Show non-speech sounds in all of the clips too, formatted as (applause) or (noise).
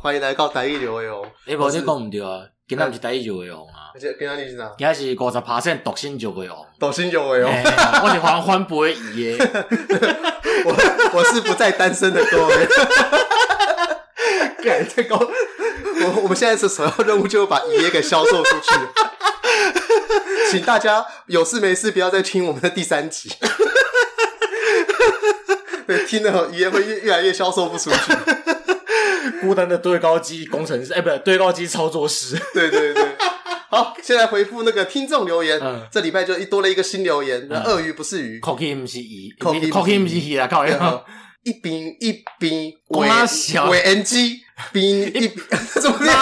欢迎来到台语流的哦。哎，无你讲唔对啊，今仔是台语流的红啊。今仔日是啥？今仔是五十趴线独性就会红，独性就会红。我是黄欢不会移耶。(laughs) 我我是不再单身的各位。改太高。我我们现在是首要任务，就是把移耶给销售出去。(laughs) 请大家有事没事不要再听我们的第三集。(laughs) 对，听了移耶会越越来越销售不出去。孤单的对高机工程师，(laughs) 哎、欸，不对，对高机操作师。对 (laughs) 对对。(laughs) 好，现在回复那个听众留言。嗯。这礼拜就多了一个新留言。那鳄鱼不是鱼。Cookie 不是鱼。Cookie 不是鱼啊！靠呀。一边一边为小为 NG。边一 (laughs) 怎么样？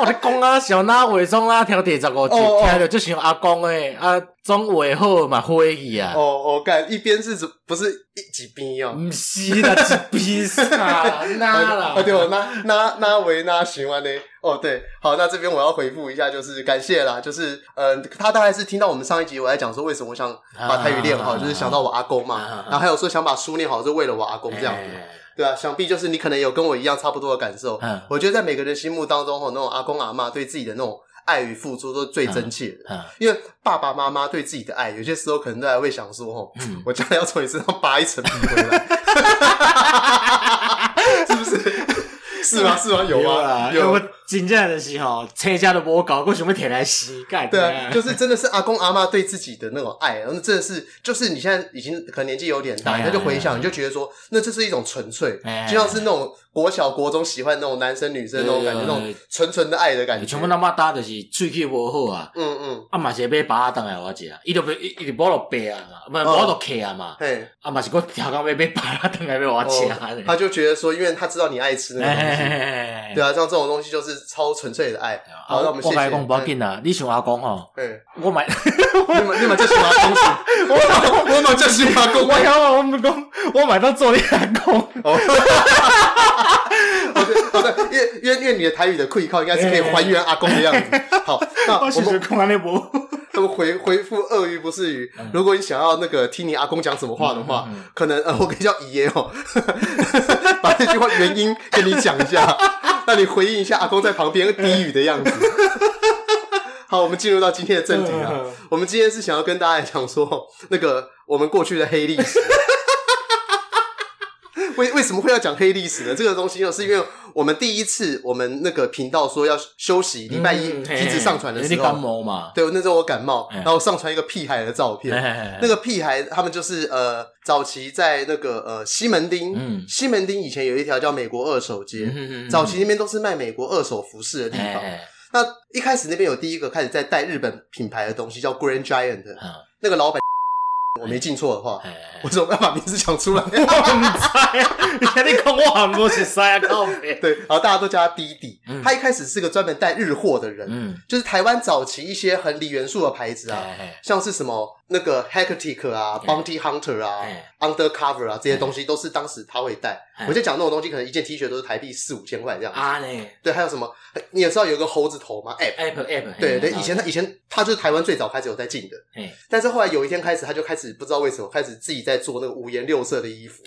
我的公啊，小那伪装啊，挑第十五集，听着就像阿公诶，啊，装伪好嘛，会意啊。哦哦，干一边是不是一几边哦？不是啦，一边是啊，(laughs) 那啦。啊对哦，那那那为那喜欢呢？哦对，好，那这边我要回复一下，就是感谢啦，就是嗯，他大概是听到我们上一集我在讲说为什么我想把台语练好，就是想到我阿公嘛，然后还有说想把书念好是为了我阿公这样子。对啊，想必就是你可能有跟我一样差不多的感受。嗯，我觉得在每个人心目当中，吼，那种阿公阿妈对自己的那种爱与付出都是最真切的。嗯，嗯，因为爸爸妈妈对自己的爱，有些时候可能都还会想说，吼，嗯，我将来要从你身上扒一层皮回来，(laughs) (laughs) 是不是？(laughs) 是吗？是吗？有吗？有。有真正的是吼，车家都无搞，过什么铁来洗盖？对啊，就是真的是阿公阿妈对自己的那种爱，然后真的是，就是你现在已经可能年纪有点大，他就回想，你就觉得说，那这是一种纯粹，就像是那种国小国中喜欢那种男生女生那种感觉，那种纯纯的爱的感觉。全部他妈搭的是喙齿无好啊，嗯嗯，啊嘛是买把等来我食，伊就伊伊就无落白啊嘛，不无落客啊嘛，嘿，啊嘛是我调工买买把等来要我吃，他就觉得说，因为他知道你爱吃那个东西，对啊，像这种东西就是。超纯粹的爱，好，那我们谢谢。我买公不要紧啊，你喜欢阿公哦？对，我买，(laughs) 你们你们就喜欢阿公，(laughs) 我我们就喜欢阿公。我讲我们公，我买到做你阿公。(laughs) 哦，好的好的，因为因为因为你的台语的气口应该是可以还原阿公的样子。好，那我们空完那波，那么回回复鳄鱼不是鱼。如果你想要那个听你阿公讲什么话的话，可能呃，我可以叫姨爷哦，(laughs) 把这句话原因跟你讲一下。让你回应一下阿公在旁边低语的样子。好，我们进入到今天的正题啊。我们今天是想要跟大家讲说，那个我们过去的黑历史。为为什么会要讲黑历史呢？这个东西呢是因为我们第一次我们那个频道说要休息，礼拜一停止上传的时候，感冒嘛？对，那时候我感冒，然后上传一个屁孩的照片。那个屁孩他们就是呃，早期在那个呃西门町，西门町以前有一条叫美国二手街，早期那边都是卖美国二手服饰的地方。那一开始那边有第一个开始在带日本品牌的东西，叫 Grand Giant，那个老板。我没记错的话，我怎么要把名字讲出来？(laughs) 我唔知，你肯定看我很多是塞啊，靠北。对，然后大家都叫他弟弟。他一开始是个专门带日货的人，就是台湾早期一些很锂元素的牌子啊，像是什么那个 Hectic 啊、Bounty Hunter 啊、Undercover 啊这些东西，都是当时他会带。我就讲那种东西，可能一件 T 恤都是台币四五千块这样子。啊嘞，对，还有什么？你也知道有个猴子头吗？App，App，App。对对，以前他以前他就是台湾最早开始有在进的。但是后来有一天开始，他就开始不知道为什么开始自己在做那个五颜六色的衣服。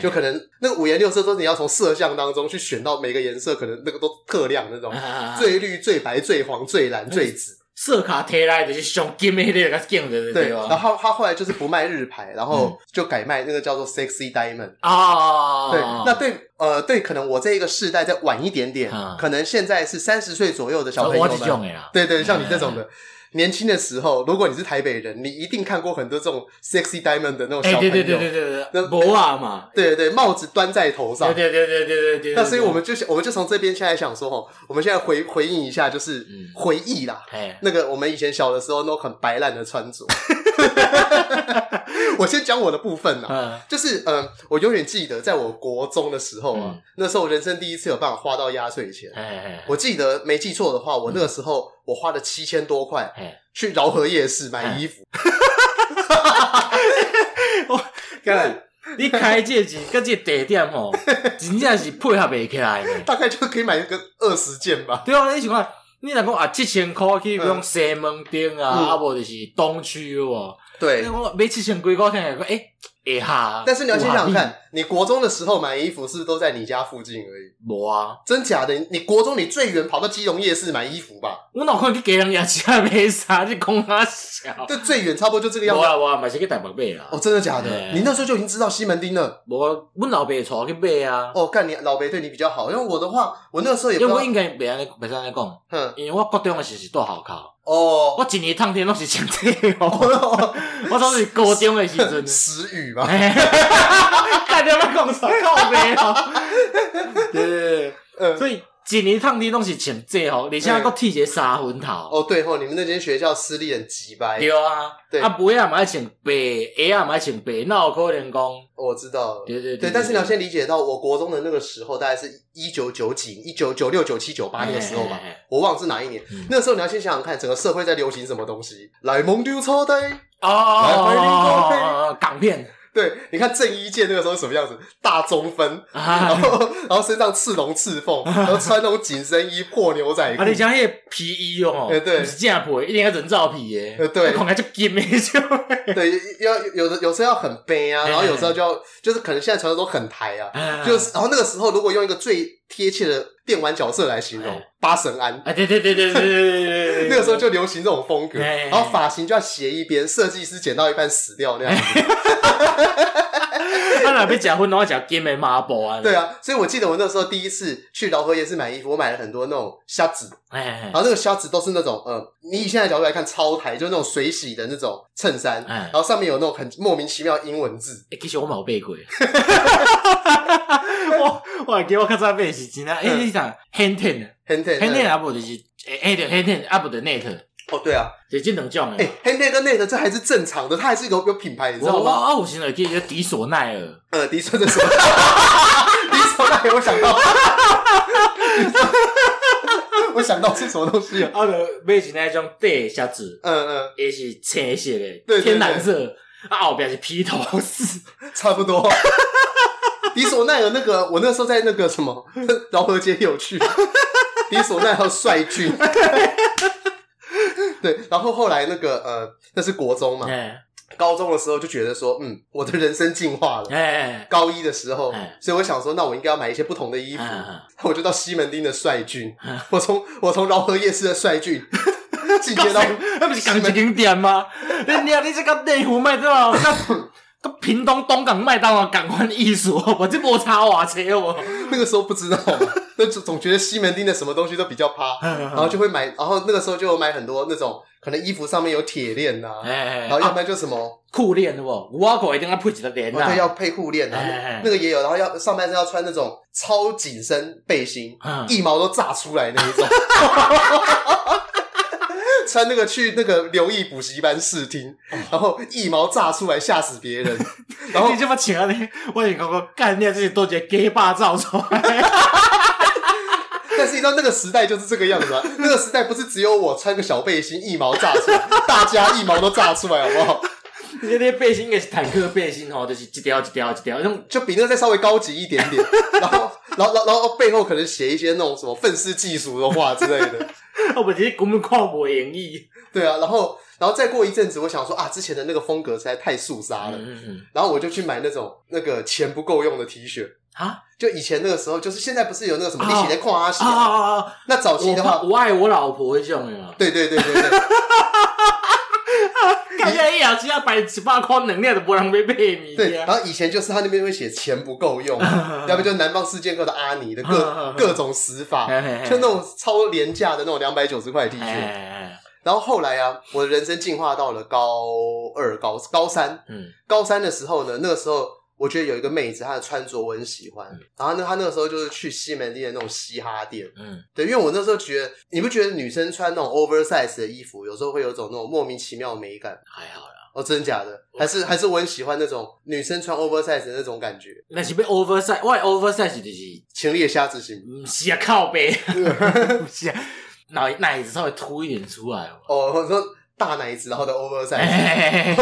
就可能那个五颜六色都是你要从色相当中去选到每个颜色，可能那个都特亮那种，最绿、最白、最黄、最蓝、最紫。色卡贴来的是上金的那个镜的，对。然后他后来就是不卖日牌，然后就改卖那个叫做 Sexy Diamond 啊。对，那对呃对，可能我这一个世代再晚一点点，可能现在是三十岁左右的小朋友们，对对，像你这种的。年轻的时候，如果你是台北人，你一定看过很多这种 sexy diamond 的那种小朋友，对对对对对对，那博啊嘛，对对，帽子端在头上，对对对对对对。那所以我们就我们就从这边现在想说，哈，我们现在回回应一下，就是回忆啦，那个我们以前小的时候那种很白烂的穿着。(laughs) (laughs) 我先讲我的部分啦，就是嗯，我永远记得在我国中的时候啊，那时候人生第一次有办法花到压岁钱，我记得没记错的话，我那个时候。我花了七千多块去饶河夜市买衣服。我看，(laughs) 你开这几个这地点吼，真正是配合不起来。(laughs) 大概就可以买个二十件吧。对啊，你想看，你若讲啊，七千块去用西门町啊，啊，无就是东区哦。对，我买七千几块，听来讲，诶。哎哈！但是你要先想想看，你国中的时候买衣服是不是都在你家附近而已？无啊，真假的？你国中你最远跑到基隆夜市买衣服吧？我哪可能去给人家家没啥？你公他小？对，最远差不多就这个样子。我啊无啊，买是去台北买啊。哦，真的假的？你那时候就已经知道西门町了？我我老爸带我去买啊。哦，干你老爸对你比较好，因为我的话，我那时候也。因为我应该别安尼别安尼讲，哼，因为我国中的时是住校口。哦，我一年烫天拢是穿这个哦，(laughs) 我都是高中的时阵，(laughs) 时雨嘛，(laughs) 看你要讲啥靠背哦，对对对，所以。一年烫天拢是穿这吼，你现在搁剃一个三分头。哦，对吼，你们那间学校私立很鸡掰。对啊，对啊，不要嘛爱穿白，鞋啊嘛爱穿白，那我可能讲。我知道了。对对对，但是你要先理解到，我国中的那个时候，大概是一九九几、一九九六、九七、九八那个时候吧，我忘了是哪一年。那个时候你要先想想看，整个社会在流行什么东西？来蒙丢超呆哦，港片。对，你看郑伊健那个时候是什么样子？大中分，然后然后身上刺龙刺凤，(laughs) 然后穿那种紧身衣、破牛仔裤。啊，你讲那个皮衣哦，对，不是假皮，一定要人造皮耶。对，就 (laughs) 对，要有的有时候要很悲啊，然后有时候就要就是可能现在穿的都很台啊，就是然后那个时候如果用一个最贴切的电玩角色来形容，八神庵。啊，对对对对对对对，(laughs) 那个时候就流行这种风格，然后发型就要斜一边，设计师剪到一半死掉那样子。(laughs) (laughs) 他哪边结婚，然后讲金门马步啊？对啊，所以我记得我那时候第一次去饶河夜市买衣服，我买了很多那种虾子，然后那个虾子都是那种呃，你以现在角度来看超台，就是那种水洗的那种衬衫，然后上面有那种很莫名其妙的英文字。其实我冇背过，(laughs) 我我还给我看这背是真的，哎，你讲 Henten，Henten，Henten 阿不就是哎对 Henten 阿不的 Net。哦，对啊，这这两种诶。哎，Handmade 跟 Net 这还是正常的，它还是有有品牌，你知道吗？啊，我现在记得迪索奈尔，呃，迪索的什么？(laughs) 迪索奈尔，我想到，(laughs) 我想到是什么东西啊？啊，就买是那种白鞋子，嗯嗯，也是青色的，天蓝色，啊，后边是披头士，(laughs) 差不多。迪索奈尔那个，我那时候在那个什么饶河街有去，迪索奈尔帅俊。对，然后后来那个呃，那是国中嘛，高中的时候就觉得说，嗯，我的人生进化了。高一的时候，所以我想说，那我应该要买一些不同的衣服。我就到西门町的帅俊，我从我从饶河夜市的帅俊，进阶到那不是港景点吗？(laughs) 你你这个内湖卖对吧？个屏东东港麦当劳港湾艺术，我这摩擦瓦车我。(laughs) 那个时候不知道，那总总觉得西门町的什么东西都比较趴，(laughs) 然后就会买，然后那个时候就有买很多那种可能衣服上面有铁链呐，(laughs) 然后要不然就什么？裤链的不，五阿狗一定要配几个链呐，对，要配裤链啊，那个也有，然后要上半身要穿那种超紧身背心，一毛都炸出来那一种。穿那个去那个留意补习班试听，然后一毛炸出来吓死别人，(laughs) 然后你这么请啊你，我也刚刚干练这些都觉得 gay 霸造出来。(laughs) 但是你知道那个时代就是这个样子啊，(laughs) 那个时代不是只有我穿个小背心一毛炸出来，大家一毛都炸出来，好不好？那些背心应该是坦克背心哦，就是一条一条一条，那种就比那个再稍微高级一点点，然后然后然后然后背后可能写一些那种什么愤世嫉俗的话之类的。(laughs) 我不是根本看不演绎，对啊，然后，然后再过一阵子，我想说啊，之前的那个风格实在太肃杀了，嗯嗯，然后我就去买那种那个钱不够用的 T 恤。啊，就以前那个时候，就是现在不是有那个什么一起在跨阿喜啊，那早期的话，我爱我老婆这种呀，对对对对对，(laughs) 看起来一两千要百七八块能量的，不让被被你。对，然后以前就是他那边会写钱不够用，(laughs) 要不就南方四剑客的阿尼的各 (laughs) 各种死法，就那种超廉价的那种两百九十块 T 恤。然后后来啊，我的人生进化到了高二、高高三。嗯，高三的时候呢，那个时候我觉得有一个妹子，她的穿着我很喜欢。然后呢，她那个时候就是去西门町的那种嘻哈店。嗯，对，因为我那时候觉得，你不觉得女生穿那种 oversize 的衣服，有时候会有种那种莫名其妙的美感？还好啦。哦，真的假的？还是还是我很喜欢那种女生穿 oversize 的那种感觉。那是被 oversize，外 oversize 就是情侣的虾子型。不是啊，靠背。(laughs) 不是啊。奶奶子稍微凸一点出来哦，我说大奶子，然后的 oversize，(laughs)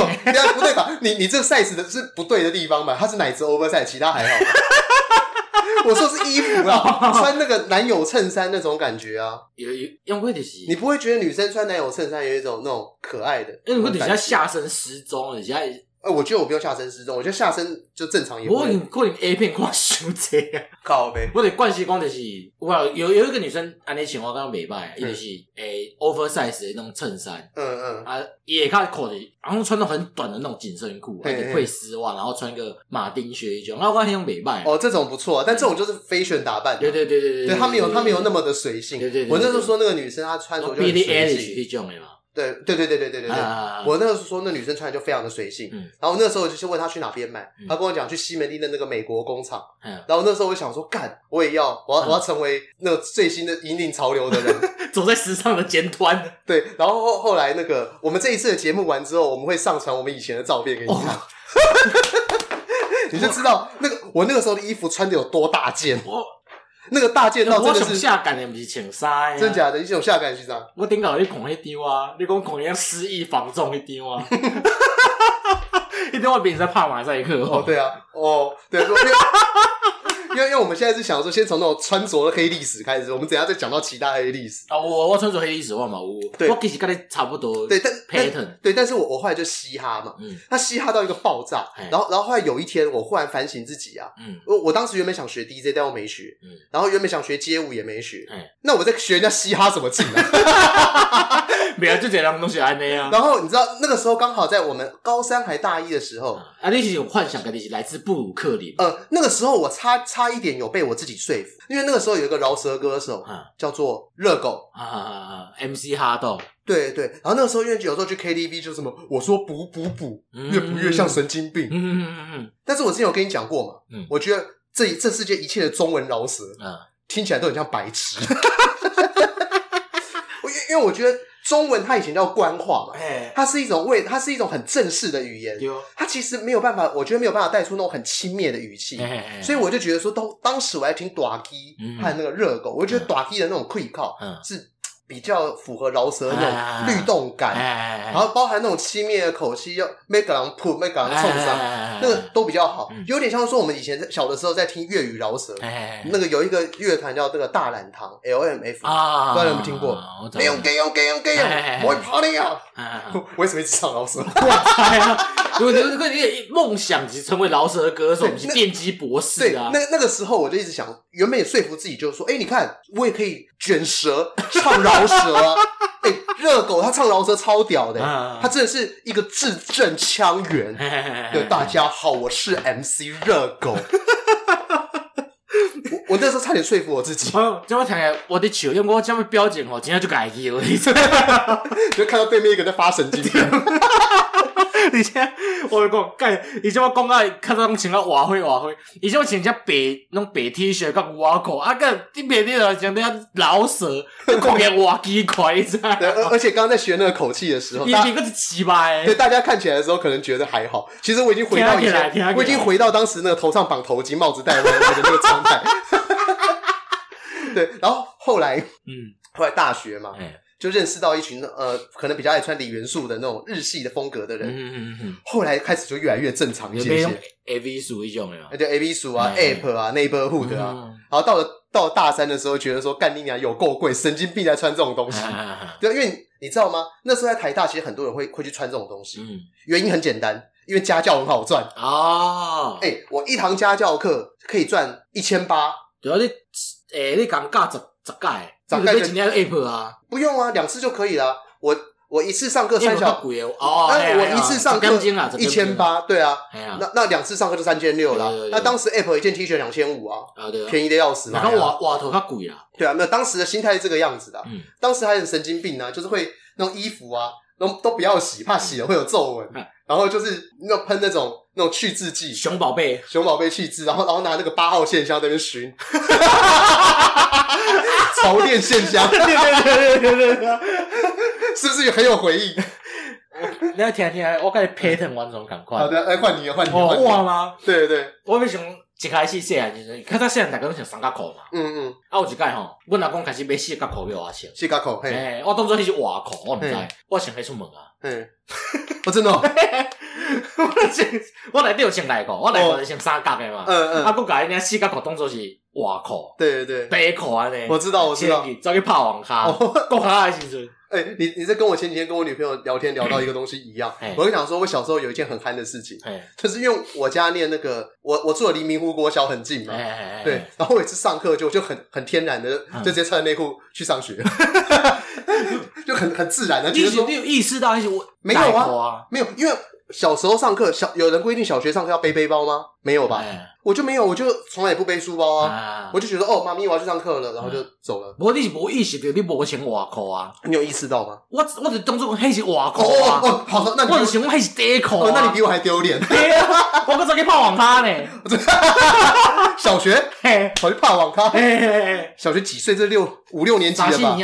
不对吧？你你这个 size 的是不对的地方吧？它是奶子 oversize，其他还好。(laughs) 我说是衣服啊，穿那个男友衬衫那种感觉啊，有有用会的是，你不会觉得女生穿男友衬衫有一种那种可爱的？因为会底下下身失踪，底下哎，我觉得我不用下身失踪，我觉得下身就正常也。我可能可能 A 片看伤济啊，靠呗。我得惯习讲就是，哇有有一个女生安尼穿我感觉袂歹，伊就是诶 oversize 的那种衬衫，嗯嗯，啊，也看裤子，然后穿那种很短的那种紧身裤，配丝袜，然后穿一个马丁靴一种，然后我感觉那种袂歹。哦，这种不错，但这种就是 fashion 打扮，对对对对对，对他没有他没有那么的随性。对对，我那时候说那个女生她穿着就很随性一种的嘛。对对对对对对对对，我那个时候说那女生穿的就非常的随性，然后那个时候我就先问她去哪边买，她跟我讲去西门町的那个美国工厂，然后那时候我想说干，我也要，我要我要成为那个最新的引领潮流的人，(laughs) 走在时尚的尖端。(laughs) 对，然后后后来那个我们这一次的节目完之后，我们会上传我们以前的照片给你看，(laughs) 你就知道那个我那个时候的衣服穿的有多大件。那个大件到真的是下感的，不是请杀呀，真假的？你种下感是啥？我顶搞你讲迄丢啊，你讲讲一样失忆防重一丢啊，(laughs) 一丢我比你在帕马赛克哦，对啊，哦，对。因为因为我们现在是想说，先从那种穿着的黑历史开始，我们等下再讲到其他黑历史啊。我我穿着黑历史我嘛，我对我其实跟你差不多。对，但 pattern 对，但是我我后来就嘻哈嘛，嗯，他嘻哈到一个爆炸，然后然后后来有一天，我忽然反省自己啊，嗯，我我当时原本想学 DJ，但我没学，嗯，然后原本想学街舞也没学，嗯，那我在学人家嘻哈什么进来？(laughs) (laughs) 没有就这两个东西安内啊。然后你知道那个时候刚好在我们高三还大一的时候，啊，那是有幻想，跟那些来自布鲁克林。呃，那个时候我差差一点有被我自己说服，因为那个时候有一个饶舌歌手，叫做热狗啊啊啊，MC 哈豆。对对，然后那个时候因为有时候去 KTV 就什么，我说补补补，越补越像神经病。嗯嗯嗯嗯。但是我之前有跟你讲过嘛，嗯，我觉得这这世界一切的中文饶舌，嗯，听起来都很像白痴。(laughs) 我因因为我觉得。中文它以前叫官话嘛，它是一种为它是一种很正式的语言，它其实没有办法，我觉得没有办法带出那种很轻蔑的语气，所以我就觉得说，当当时我还听大支和那个热狗，我就觉得大支的那种愧靠是。比较符合饶舌的那种律动感，然后包含那种轻蔑的口气，要没个人扑，没个人冲上，那个都比较好，有点像说我们以前小的时候在听粤语饶舌，那个有一个乐团叫这个大染堂 L M F，不知道有没有听过？没有给用给用给用，我会跑你啊！我为什么一直唱饶舌？(laughs) 如果你如果你梦想是成为饶舌的歌手，你是电击博士啊？那那个时候我就一直想，原本也说服自己，就是说，哎，你看我也可以卷舌 (laughs) 唱饶。饶舌，(laughs) 哎，热狗他唱饶舌超屌的，他真的是一个字正腔圆。(laughs) 对，大家好，我是 MC 热狗。我我那时候差点说服我自己。哦，这么听来我的球，因为我这么标准哦，今天就改一了，就看到对面一个在发神经病。(laughs) 以前我讲，盖以前我讲啊，看到种穿啊瓦灰瓦灰，以前我穿只白那种白 T 恤，跟外裤，啊个你白天啊讲的老舌，讲起瓦几块，知道？而 (laughs) 而且刚刚在学那个口气的时候，你一个是奇葩，对大家看起来的时候可能觉得还好，其实我已经回到以前，我已经回到当时那个头上绑头巾、帽子戴歪歪的那个状态。(laughs) 对，然后后来，嗯，后来大学嘛。就认识到一群呃，可能比较爱穿李元素的那种日系的风格的人。嗯嗯嗯。后来开始就越来越正常一些些。A V 属一种那就 A V 属啊，App 啊，Neighborhood 啊。然后到了到了大三的时候，觉得说干你娘有够贵，神经病在穿这种东西。对，因为你知道吗？那时候在台大，其实很多人会会去穿这种东西。嗯。原因很简单，因为家教很好赚啊。哎，我一堂家教课可以赚一千八。主要，你诶，你讲价十十盖。早该今天 app 啊，不用啊，两次就可以了。我我一次上课三小时哦，那我一次上课一千八，对啊，那那两次上课就三千六了。那当时 app 一件 T 恤两千五啊，便宜的要死。然后瓦瓦头它贵啊，对啊，那当时的心态是这个样子的。当时还很神经病呢，就是会那种衣服啊，都都不要洗，怕洗了会有皱纹。然后就是那喷那种那种去渍剂，熊宝贝，熊宝贝去渍，然后然后拿那个八号线香在那边熏。(laughs) 潮店线香，对对对对对对，是不是也很有回忆？(laughs) 你要听听，我感觉 pattern 完全赶快。好的，来换你，换你，换我吗？对对对，我为什么一开始细汉时阵，较早细汉逐个拢穿三角裤嘛。嗯嗯。啊，有一届吼，阮阿公开始买四角裤给我穿。四角裤，嘿。我当作迄是外裤，我毋知，我穿迄出门啊。嗯。我 (laughs) 真的。(laughs) 我穿，我内底有穿内裤，我内裤是穿三角的嘛。嗯嗯。啊，佮家己领四角裤当做是。外裤，对对对，白裤安尼，我知道我知道，走去拍网咖，(laughs) 国卡的时阵，哎、欸，你你在跟我前几天跟我女朋友聊天聊到一个东西一样，我就想说，我小时候有一件很憨的事情，就是因为我家念那个，我我住的离明湖国小很近嘛，对，然后我有一次上课就就很很天然的就直接穿着内裤去上学，(laughs) 就很很自然的，你有你有意识到一些我没有啊，没有，因为。小时候上课，小有人规定小学上课要背背包吗？没有吧，我就没有，我就从来也不背书包啊。我就觉得哦，妈咪我要去上课了，然后就走了。不过你是无意识到你无穿袜裤啊？你有意识到吗？我我就当作迄是袜裤啊。哦，好，那我就想迄是底裤。那你比我还丢脸。(laughs) 我刚才去泡网咖呢。(laughs) 小学，跑去泡网咖。小学几岁？这六五六年级了吧？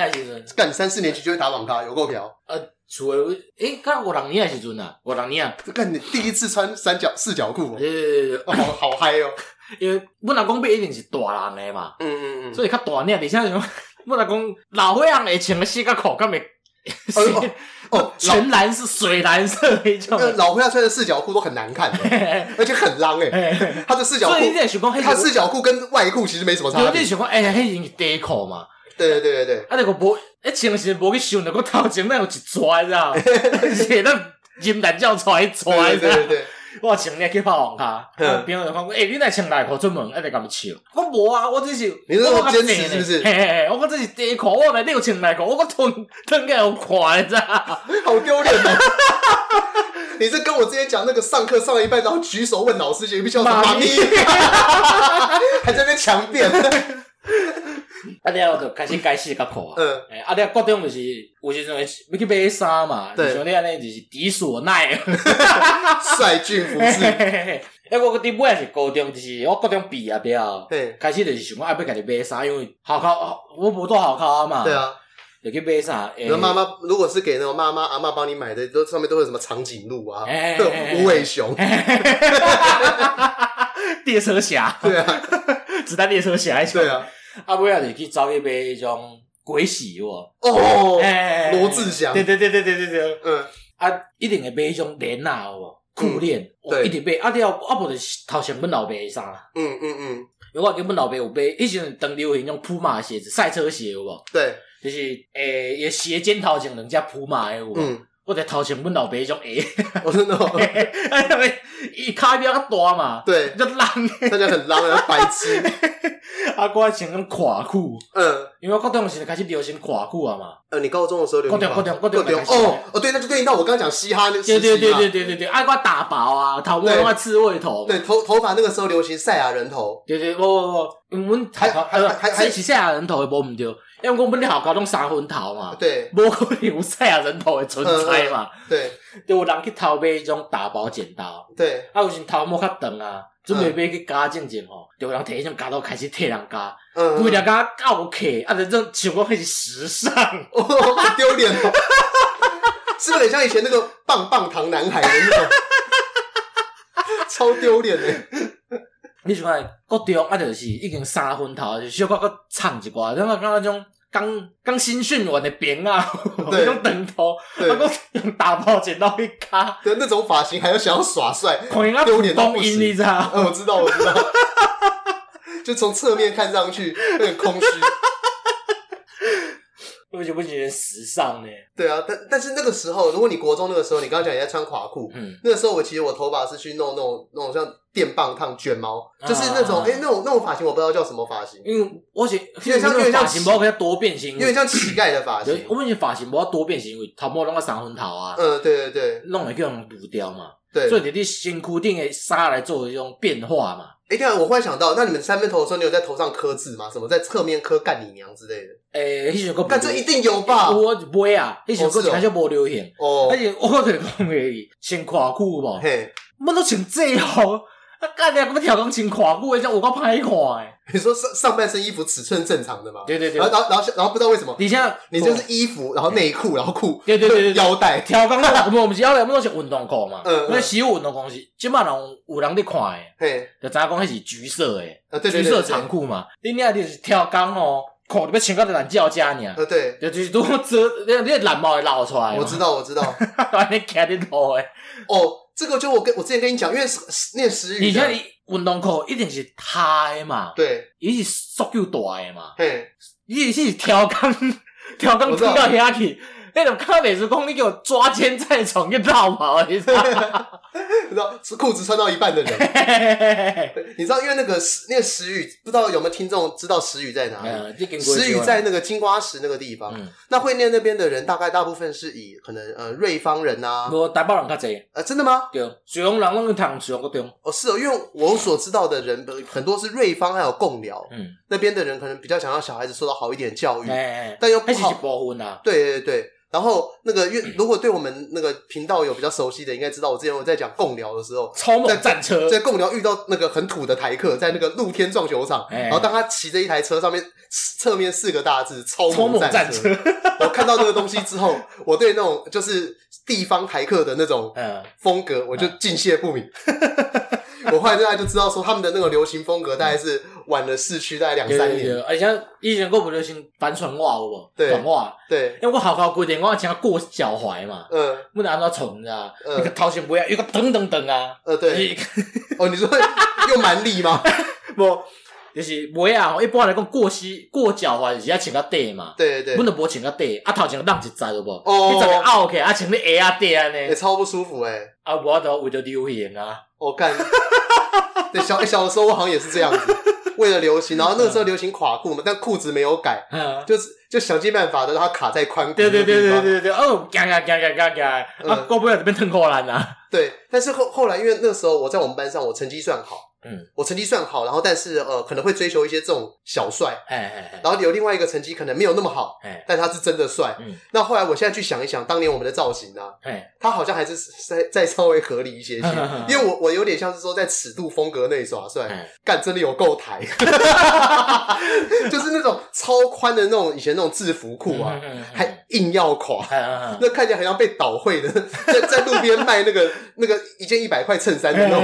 干三四年级就会打网咖，有够嫖。呃。除了诶，刚五六年的时阵啊，五六年啊，这你第一次穿三角四角裤，对对对对，好好嗨哦！因为阮老公辈一定是大人的嘛，嗯嗯嗯，所以较大领，而且像阮 (laughs) 老公老伙仔会穿个四角裤，干咪哦，全蓝是水蓝色那种。老岁仔穿的四角裤都很难看的，(laughs) 而且很浪 (laughs) 诶。他的四角裤，他四角裤跟外裤其实没什么差别。有点喜欢哎，黑影底裤嘛。对对对对对，啊，那个无，一穿时无去想，那个头前那有一撮，知道？(laughs) 是那阴蛋叫出来撮，对对对，我穿你去泡网咖，别人就讲，诶，你来穿内裤出门，一直咁笑。我无啊，我只是，你是坚持是不是？嘿嘿嘿，我讲这是底裤，我来你有穿内裤，我讲吞吞起来有看，知道？好丢脸哦！(laughs) 你是跟我之前讲那个上课上了一半，然后举手问老师，就必须要妈咪，(laughs) 还在那边强辩。(laughs) 啊，了后就开始改四角裤啊。嗯。诶，啊，了高中就是有时阵要去买衫嘛，就像你安尼就是迪索奈。(laughs) 帅俊服饰。(laughs) 哎，我个弟妹也是高中，就是我高中毕业了，对，开始就是想讲爱要家己买衫，因为好考，我无多好考啊嘛。对啊。就去买衫。那妈妈如果是给那种妈妈阿嬷帮你买的，都上面都会有什么长颈鹿啊，无尾熊。列车侠。对啊。子弹列车侠。对啊。啊，尾仔就去找去买迄种鬼洗喔。哦，罗志祥。对对对对对对对。嗯。啊，一定会买迄种链啊，有无？裤链。对。一定买。啊，了啊，无就是头前阮老爸的衫。嗯嗯嗯。因为我跟阮老爸有买，以前当流行种普马的鞋子，赛车鞋有无？对。就是诶，伊鞋尖头前两只普马诶有无？嗯。我在头前阮老爸迄种鞋。我 (laughs) 真的。(laughs) 比较大嘛。对。就浪。大家很浪啊，白痴。(laughs) 啊，我还穿种垮裤，嗯，因为我高中时开始流行垮裤啊嘛。呃，你高中的时候流行垮裤。高中哦哦，对，那就对应到我刚刚讲嘻哈那个时期对对对对对对，啊，我打薄啊，头毛用个刺猬头。对，头头发那个时候流行赛亚人头。对对，不不不，我们还还还还是赛亚人头的无毋对，因为我们好高中三分头嘛。对。无可能有赛亚人头的存在嘛。对。就有人去偷买迄种打包剪刀。对。啊，有时头毛较长啊。准备要去加正正吼，就有人摕迄种剪刀开始替人加，规条加高客，啊，这种像讲迄是时尚，(laughs) 丢脸哦，是不是很像以前那个棒棒糖男孩的那种，(laughs) 超丢脸的。你想看，高中啊，就是已经三分头，就小可搁唱一寡，像刚刚那种。刚刚新训完的兵啊，(laughs) 那种长头，他都用打炮剪刀一卡，对那种发型还要想要耍帅，丢脸到不行，你知道？嗯，我知道，我知道，(laughs) 就从侧面看上去有点空虚。不觉不觉得时尚呢？对啊，但但是那个时候，如果你国中那个时候，你刚刚讲你在穿垮裤，嗯，那个时候我其实我头发是去弄那种那种像电棒烫卷毛，就是那种哎那种那种发型，我不知道叫什么发型，因为我觉因为像因为像发型包较多变形，因为像乞丐的发型，我们以前发型包多变形，因为头毛弄个三分头啊，嗯，对对对，弄了叫人独雕嘛，对，所以你的辛苦定的纱来做一种变化嘛。哎，对啊，我忽然想到，那你们三分头的时候，你有在头上刻字吗？什么在侧面刻干你娘之类的？诶，迄首歌，干这一定有吧？我不会啊，迄首歌还是无流行。哦，而且我可能讲诶，穿垮裤吧。嘿，我都穿最好，啊，干你啊，我们跳钢琴垮裤，这样有够歹看诶。你说上上半身衣服尺寸正常的吗？对对对。然后然后然后然后不知道为什么，你现在你就是衣服，然后内裤，然后裤，对对对对，腰带。跳钢我们我们是腰带，我们都是运动裤嘛。嗯。那洗运动裤是基本上有人在看诶。嘿。就知影讲迄是橘色诶，橘色长裤嘛。你那就是跳钢哦。裤你要穿个懒觉家呢？呃，对，就就是都遮，你你懒毛会露出来。我知道，我知道。(laughs) 你卡在头诶。哦，这个就我跟我之前跟你讲，因为是念时语。你看你运动裤一定是太嘛？对，伊是缩又大的嘛？嘿，伊是跳钢，(laughs) 跳钢跳到遐去，那种看美术工，你给我抓奸在床跟逃跑，你知道？你 (laughs) 知道是裤子穿到一半的人，(laughs) 你知道？因为那个石那个石屿，不知道有没有听众知道石屿在哪里？石屿在那个金瓜石那个地方。那会念那边的人，大概大部分是以可能呃瑞芳人啊，我台北人较济。呃，真的吗？对，水龙人拢去读水龙个中。哦，是哦，因为我所知道的人很多是瑞芳还有贡寮，嗯，那边的人可能比较想让小孩子受到好一点教育，但又不好。对对对。然后那个，因为如果对我们那个频道有比较熟悉的，应该知道我之前我在讲贡寮的时候，超猛。战车。在贡寮遇到那个很土的台客，在那个露天撞球场，然后当他骑着一台车，上面侧面四个大字“超猛战车”，(laughs) 我看到这个东西之后，我对那种就是地方台客的那种风格，我就敬谢不敏。(laughs) 我后来大家就知道说，他们的那个流行风格大概是晚了市区大概两三年。而且以前过不流行帆船袜，有无？短袜。对。因为我好高规定，我要穿过脚踝嘛。嗯。不能安怎穿，你知道？那个头前不要有个噔噔噔啊。呃，对。(laughs) 哦，你说用蛮力吗？(laughs) 不，就是袜啊。一般来讲，过膝过脚踝是要穿个底嘛。对对对。不能不穿个底，啊头前浪一截，有无？哦。你整个拗起，啊穿你鞋啊底啊呢？也超不舒服诶。啊，我都为了流行啊。我干。对，小小的时候我好像也是这样子，为了流行，然后那个时候流行垮裤嘛，但裤子没有改，就是就想尽办法的让它卡在宽裤。对对对对对对，哦，嘎嘎嘎嘎嘎嘎，啊，过不了这边腾扣篮啊。对，但是后后来因为那时候我在我们班上，我成绩算好。嗯，我成绩算好，然后但是呃可能会追求一些这种小帅，哎哎哎，然后有另外一个成绩可能没有那么好，哎，但他是真的帅。嗯，那后来我现在去想一想，当年我们的造型呢，哎，他好像还是再再稍微合理一些些，(laughs) 因为我我有点像是说在尺度风格内耍帅，干真的有够台，(laughs) 就是那种超宽的那种以前那种制服裤啊，还硬要垮，那看起来好像被倒会的，在在路边卖那个那个一件一百块衬衫的那种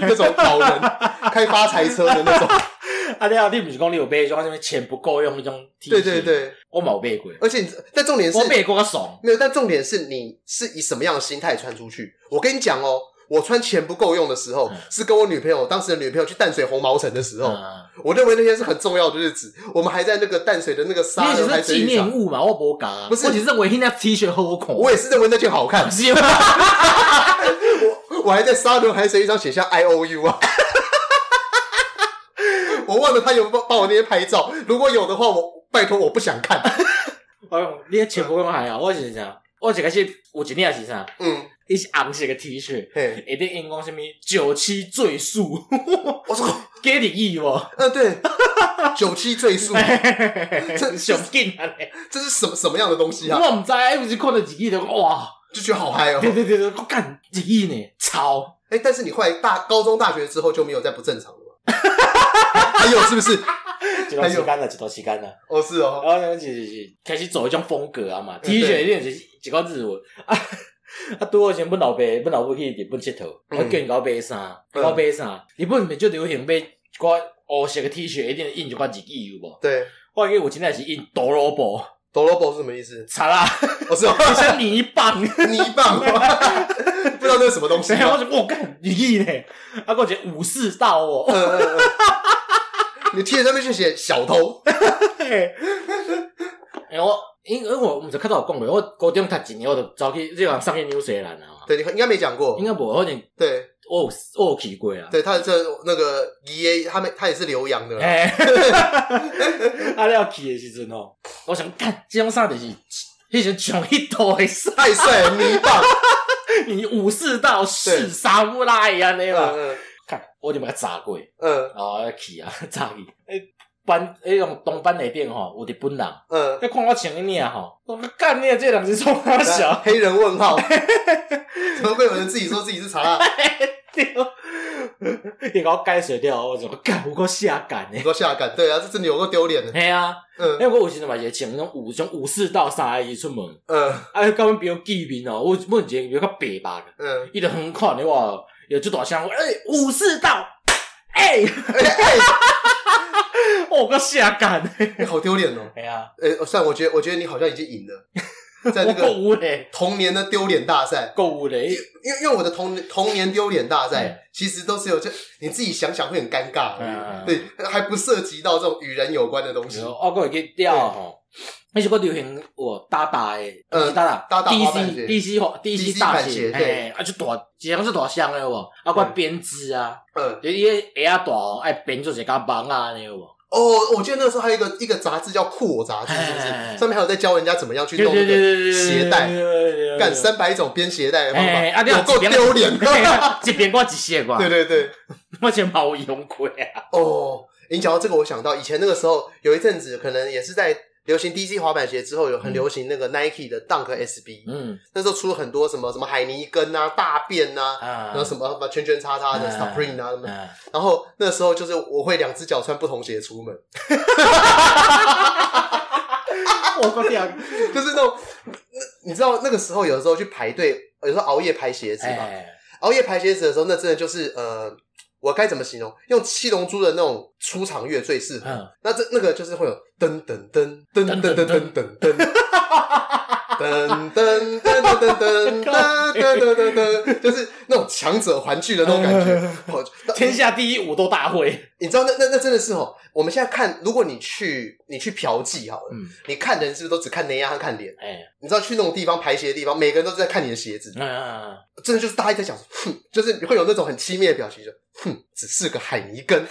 (laughs) 那种老人。(laughs) 开发财车的那种，(laughs) 啊，对啊，你不是讲你有背一种什么钱不够用那种 T 恤？对对对，我冇买过，而且但重点是，我买过个爽，没有，但重点是你是以什么样的心态穿出去？我跟你讲哦。我穿钱不够用的时候，是跟我女朋友当时的女朋友去淡水红毛城的时候，我认为那天是很重要的日子。我们还在那个淡水的那个沙滩海水浴场。纪念物嘛，我不讲。不是，我只是认为那 T 恤好看。我也是认为那件好看。(laughs) 我我还在沙轮海水浴场写下 I O U 啊。我忘了他有没有帮我那些拍照，如果有的话，我拜托我不想看。(laughs) 哎呦，你钱不够用还好，我是啥？我一开始有一年是啥？嗯。一是红色个 T 恤，嘿，一定用讲什么九七最速，我说 (laughs) 给你意不？嗯，对，九七最速，(laughs) 这上劲啊！这是什么什么样的东西啊？我唔知，哎，我就看到几亿的，哇，就觉得好嗨哦！对对对对，我干几亿呢？超！哎，但是你后来大高中、大学之后就没有再不正常了吗？(laughs) 还有是不是？(laughs) 几段时间了，几段时间了？哦，是哦，然后就是是开始走一种风格啊嘛，T 恤一定是几个日文啊。啊，拄好像阮老爸、阮老母去日本佚佗，我叫因甲我买衫，甲我买衫。日本毋是最流行买一寡乌色个 T 恤，一定印一寡字句有无？对，我记我今天是印多罗布，多罗布是什么意思？擦啦，我知道，(laughs) 像泥棒，泥棒，不知道这是什么东西。我就我干，你印呢？啊，我讲武士道哦，你贴在上面就写小偷。哎我。因为我唔是看到有讲过，我高中读几年，我就走去这样上去纽西兰啊。对，你应该没讲过，应该无，反正对，我有我有去过啊。对，他这那个爷爷，他们他也是留洋的。哎，(laughs) 啊，你要去的时阵哦，我想干这种啥就是，以前穷一套的帅太帅了，泥棒，(laughs) 你武士道是杀乌拉一样的嘛？看，我就把它炸过。嗯，啊，要去啊，(laughs) 炸去。班迄种东班内店吼，有日本人，嗯，你看我穿一领吼，我干你啊，这人是从哪小？黑人问号，(laughs) 怎么会有人自己说自己是查拉？(laughs) 你给我改水掉，我怎么干？有够下感呢？有够下感，对啊，这真的有够丢脸的。嘿啊，嗯，因为我有时阵嘛是穿那种武种武士道衫伊出门，嗯，啊，甲阮比如见面哦，我我以前比较白白的，嗯，伊就很看你话有这大声，诶，武士道，诶，诶。(laughs) 我个下感，你好丢脸哦！哎呀，诶，算，我觉得，我觉得你好像已经赢了，在那个童年的丢脸大赛，购物的，因为因为我的童童年丢脸大赛，其实都是有这，你自己想想会很尴尬，对，还不涉及到这种与人有关的东西。哦，可以掉哈，那是个流行我大大的，呃，大大 DC DC 滑 DC 大鞋，哎，啊就大，一样是大箱的啵，啊，怪编织啊，嗯，就伊个鞋啊大，爱编做一个网啊，你有无？哦，我记得那个时候还有一个一个杂志叫酷我杂志，是不是？上面还有在教人家怎么样去弄那个鞋带，干三百种编鞋带的方法，有够丢脸，一边挂一鞋挂，对对对，目前冇用过啊。哦，你讲到这个，我想到以前那个时候有一阵子，可能也是在。流行 DC 滑板鞋之后，有很流行那个 Nike 的 Dunk SB。嗯，那时候出了很多什么什么海尼根啊、大便啊，然后什么什么圈圈叉叉的 Supreme 啊什么。然后那时候就是我会两只脚穿不同鞋出门。(laughs) 我靠天，就是那种，你知道那个时候有的时候去排队，有时候熬夜排鞋子嘛。熬夜排鞋子的时候，那真的就是呃。我该怎么形容？用七龙珠的那种出场乐最适合。嗯、那这那个就是会有噔噔噔噔噔噔噔噔噔噔。噔噔噔噔噔噔噔噔噔噔，就是那种强者环聚的那种感觉，(laughs) 天下第一武斗大会。你知道那那那真的是哦，我们现在看，如果你去你去嫖妓好了，嗯，你看人是不是都只看内样和看脸？哎，你知道去那种地方排鞋的地方，每个人都在看你的鞋子。嗯嗯嗯，真的就是大家在讲，哼，就是会有那种很轻蔑的表情，就哼，只是个海泥根。(laughs)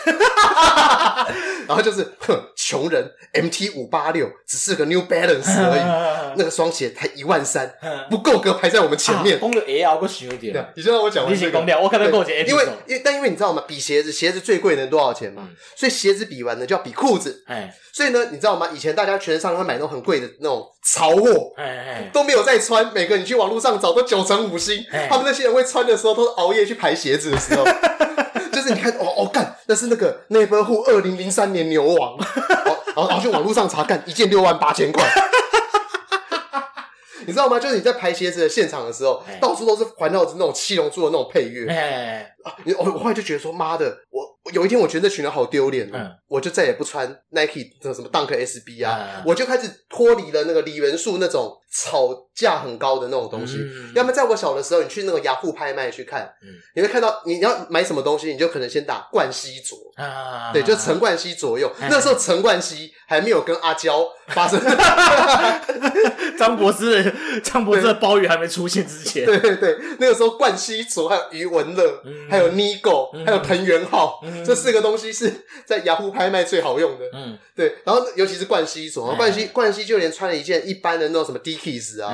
然后就是哼，穷人 MT 五八六只是个 New Balance 而已，(laughs) 那个双鞋。才一万三，(laughs) 不够格排在我们前面。公牛 L 个小点，你知道我讲完。你先公掉，我可能够钱。因为，因为，但因为你知道吗？比鞋子，鞋子最贵能多少钱嘛？所以鞋子比完呢，就要比裤子。哎，所以呢，你知道吗？以前大家全上会买那种很贵的那种潮货，哎哎，都没有在穿。每个你去网络上找都九成五星。他们那些人会穿的时候，都是熬夜去排鞋子的时候。就是你看，哦哦干，那是那个内波户二零零三年牛王，然后然后去网络上查，干一件六万八千块。(laughs) 你知道吗？就是你在排鞋子的现场的时候，到处都是环绕着那种七龙珠的那种配乐。啊，我我后来就觉得说，妈的，我。有一天，我觉得这群人好丢脸，嗯，我就再也不穿 Nike 的什么 Dunk SB 啊，我就开始脱离了那个李元素那种炒价很高的那种东西。要么在我小的时候，你去那个雅虎拍卖去看，你会看到你要买什么东西，你就可能先打冠希卓。啊，对，就陈冠希左右。那时候陈冠希还没有跟阿娇发生，(laughs) 张柏芝，张柏芝的鲍鱼还没出现之前，对对对，那个时候冠希卓还有余文乐，还有 Nigo，还有藤原浩。这四个东西是在雅虎拍卖最好用的，嗯，对，然后尤其是冠希所，冠希冠希就连穿了一件一般的那种什么 Dickies 啊，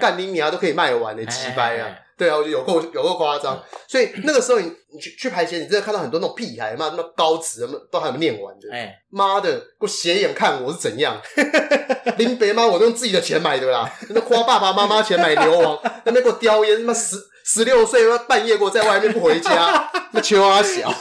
干尼米啊都可以卖完的，鸡掰啊，对啊，我觉得有够有够夸张，所以那个时候你你去去排鞋，你真的看到很多那种屁孩嘛，那么高职，都还没念完的，哎，妈的，给我斜眼看我是怎样，(laughs) 林北妈我都用自己的钱买的啦，那花爸爸妈妈钱买牛王，(laughs) 那边给我叼烟，他妈十十六岁半夜给我在外面不回家，那秋阿小。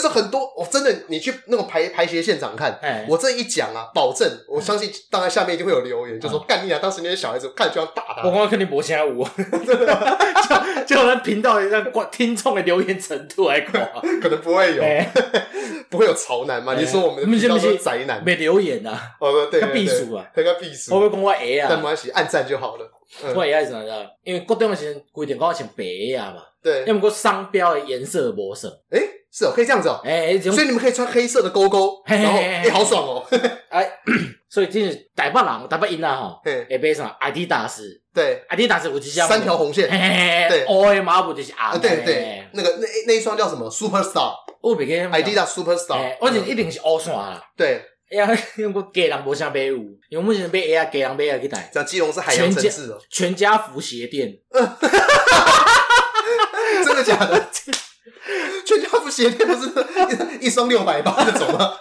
那时候很多，我真的，你去那种排排鞋现场看，哎我这一讲啊，保证，我相信当然下面一定会有留言，就说干你啊！当时那些小孩子看就要打他。我刚刚肯定博下五，(laughs) 真的，就就那频道的那观听众的留言程度来夸，可能不会有，(laughs) 不会有潮男吗？你说我们的频道是宅男，没留言啊？哦，对，对避暑啊，他避暑。我会讲我 A 啊，但没关系，按赞就好了。我 A 是什么的？因为国中的时候规定讲要穿白啊嘛，对，因为个商标的颜色模色，诶。是哦，可以这样子哦，哎，所以你们可以穿黑色的勾勾，(laughs) 然后哎，好爽哦，(laughs) 哎，(coughs) 所以就是台北人，台北人啊哈，会买什么？阿迪达斯，对，阿迪达斯有几项，三条红线，对，哦，马布就是啊，对对，那个那那一双叫什么？Superstar，我别个，阿迪达 Superstar，我觉得一定是乌线啦，对，哎呀，(laughs) 因为家人无啥买有，因为目前买哎呀，家人买啊去带，像基隆是海洋城市哦，全家福鞋店，真的假的？(laughs) 全家福鞋店不是一一双六百八那种吗？(laughs)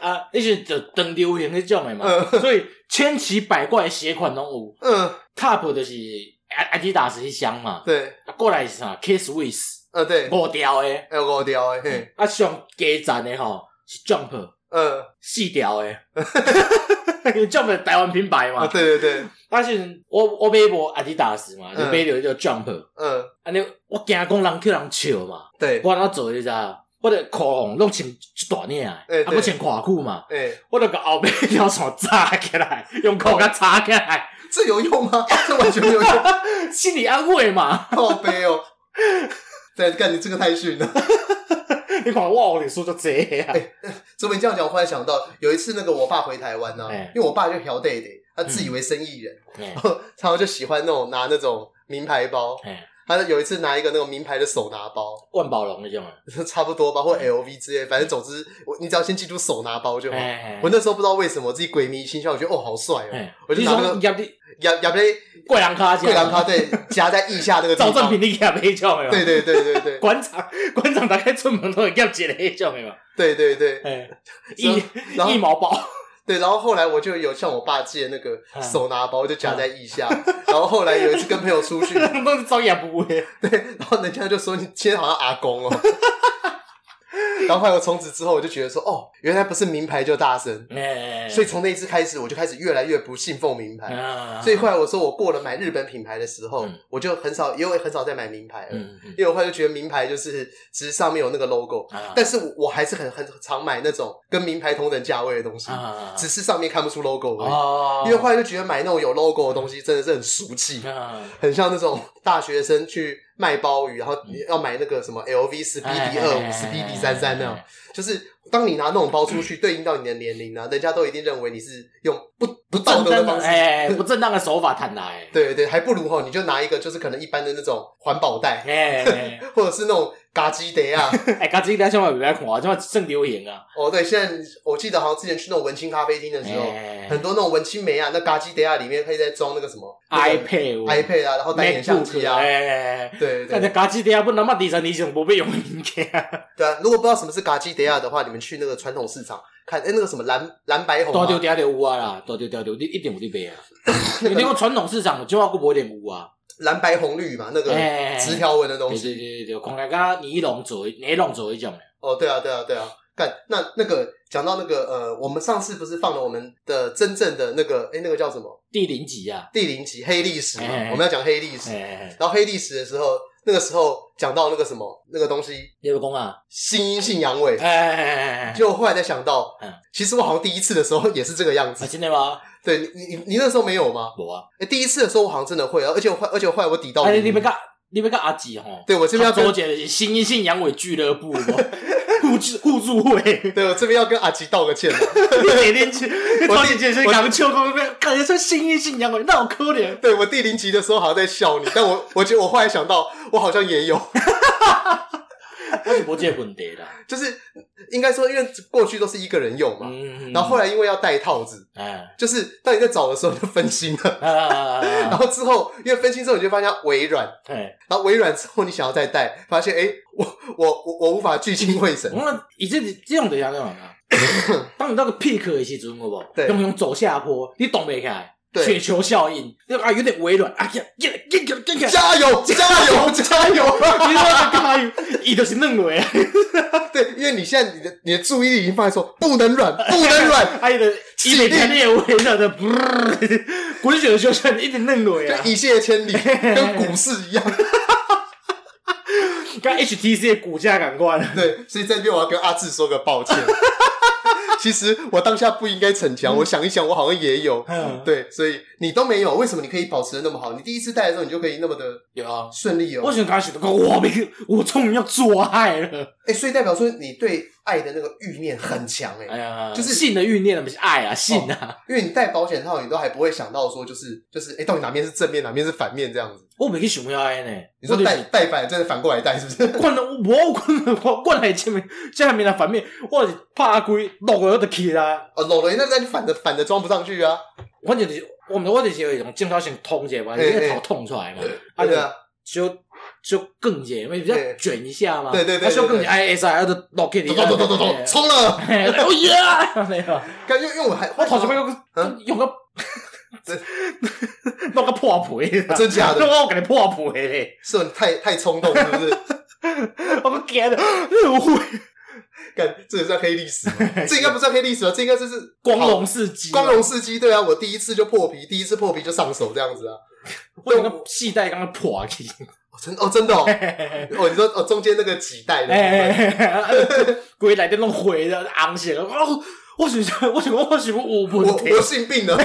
啊，那是就当流行那种的嘛，所以千奇百怪的鞋款拢有。嗯，Top 就是阿阿迪达斯一双嘛，对，过来是啥？K-Swiss，呃，对，五条的，有五条的，嘿，啊，上加赞的吼是 Jump，嗯，四条诶，(laughs) 因为 Jump 是台湾品牌嘛，对对对。但是我我买无阿迪达斯嘛，就买了一个 Jump，嗯，安尼我惊讲人去人笑嘛，对，我安怎做你知道？我的裤红拢穿一大领啊，啊不穿垮裤嘛，诶，我着个后背一条线扎起来，用裤甲扎起来，这有用吗？这完全没有用，(laughs) 心理安慰嘛，后背哦，对，干你这个太逊了，你看我后面说就这样，这么你这样讲，我忽然想到有一次那个我爸回台湾呢、啊，欸、因为我爸就朴 day day，他自以为生意人，嗯、然后他就喜欢那种拿那种名牌包。欸他有一次拿一个那种名牌的手拿包，万宝龙那种啊，(laughs) 差不多吧，或 LV 之类，反正总之我你只要先记住手拿包就好。我那时候不知道为什么我自己鬼迷心窍，我觉得哦好帅哦，我就拿那个夹夹夹杯贵兰卡，贵兰卡对，夹在腋下那个赵正平的亚杯叫没有？对对对对对，馆长 (laughs) 馆长打开出门都会夹起来叫没有？对对对，一一毛包。对，然后后来我就有向我爸借那个手拿包，就夹在腋下。(laughs) 然后后来有一次跟朋友出去，(laughs) 都是招眼不对，然后人家就说你今天好像阿公哦。然后后来我从此之后，我就觉得说，哦，原来不是名牌就大声，所以从那一次开始，我就开始越来越不信奉名牌。所以后来我说，我过了买日本品牌的时候，我就很少，因为很少再买名牌了，因为我后来就觉得名牌就是只是上面有那个 logo，但是我还是很很常买那种跟名牌同等价位的东西，只是上面看不出 logo 而已。因为后来就觉得买那种有 logo 的东西真的是很俗气，很像那种大学生去。卖鲍鱼，然后要买那个什么 LV Speedy 二五、Speedy 三三那种，就是当你拿那种包出去，对应到你的年龄啊，人家都一定认为你是用不不道德的方式，哎，不正当的手法谈来。(laughs) 对对，还不如吼，你就拿一个就是可能一般的那种环保袋，哎，(laughs) 或者是那种。嘎吉德啊！(laughs) 哎，嘎吉德千万别来看啊，这么正流行啊！哦，对，现在我记得好像之前去那种文青咖啡厅的时候，很多那种文青梅啊，那嘎吉德啊里面可以再装那个什么 iPad、iPad 啊，然后带点相机啊，对对。那嘎吉德啊，不那么低层，你想不被用的物件？对啊，如果不知道什么是嘎吉德啊的话，你们去那个传统市场看，哎，那个什么蓝蓝白红，多丢掉点乌啊啦，多丢掉丢，你一点五的杯啊！(laughs) 你那个传统市场就要过不点乌啊。蓝白红绿嘛，那个直条纹的东西，对对对对，看起来跟尼龙做尼龙做一种。哦，对啊，对啊，对啊。干，那那个讲到那个呃，我们上次不是放了我们的真正的那个，哎，那个叫什么？第零集啊，第零集黑历史嘛，我们要讲黑历史。然后黑历史的时候，那个时候讲到那个什么那个东西，叶公啊，新阴性阳痿。哎哎哎哎，就后来才想到，嗯其实我好像第一次的时候也是这个样子。真的吗？对你，你你那时候没有吗？有啊！哎，第一次的时候我好像真的会，而且我而且后来我抵到。哎，你别看，你别看阿吉哈。对我这边要多谢的是新阴性阳痿俱乐部 (laughs) 互助互助会。(laughs) 对我这边要跟阿奇道个歉。第零集，我第零集是杨秋公那边，感觉是新一性阳痿，那好可怜。对我第零集的时候好像在笑你，但我我觉得我后来想到，我好像也有。(laughs) (laughs) 我是不借问题的，(laughs) 就是应该说，因为过去都是一个人用嘛，然后后来因为要戴套子，哎就是当你在找的时候就分心了，(laughs) 然后之后因为分心之后你就发现微软，然后微软之后你想要再戴，发现哎，我我我我无法聚精会神。那以这这种的样子嘛，当你那个 peak 的时阵，好不好？用用走下坡，你懂没？开。雪球效应，啊，有点微软，啊呀，(laughs) 加油，加油，加油！(laughs) 你说在干嘛？伊就是嫩尾，(laughs) 对，因为你现在你的你的注意力已经放在说不能软，不能软，哎的，一点强烈微软的，滚雪球效应一点嫩尾啊，一泻千里，跟股市一样，跟 HTC 的股价感官，对，所以这边我要跟阿志说个抱歉。(laughs) 其实我当下不应该逞强，我想一想，我好像也有，对，所以你都没有，为什么你可以保持的那么好？你第一次戴的时候，你就可以那么的有啊顺利哦。我想开始都我没，我终于要做爱了，哎，所以代表说你对爱的那个欲念很强，哎，哎呀，就是性的欲念，不是爱啊，性啊，因为你戴保险套，你都还不会想到说，就是就是，哎，到底哪边是正面，哪边是反面这样子。我没去想要爱呢，你说带带反，真的反过来带是不是？惯了，我惯了，我惯来前面，下面的反面，我是怕龟落了就起啦。哦，落了那那你反着反着装不上去啊。我就是我们我就是有一种经常性痛起来嘛，因为头痛出来嘛，啊对啊，就就更紧，因为比较卷一下嘛，对对对，它就更紧，I S I 的落起，咚咚咚咚咚，冲了，哦耶，没有，感觉因为我还我头前面有个有个。这 (laughs) 弄个破皮，真假的？(laughs) 我给你破皮嘞！是你太太冲动，是不是？(laughs) 我们干的，那我会干，这也算黑历史吗？这应该不算黑历史吧，这应该就是光荣事迹。光荣事迹，对啊，我第一次就破皮，第一次破皮就上手这样子啊。我有个系带刚刚破皮，真哦，真的哦。哦，你说哦，中间那个系带的，归来的那种灰的昂起来哦。我是我是我是我有问题，我性病了。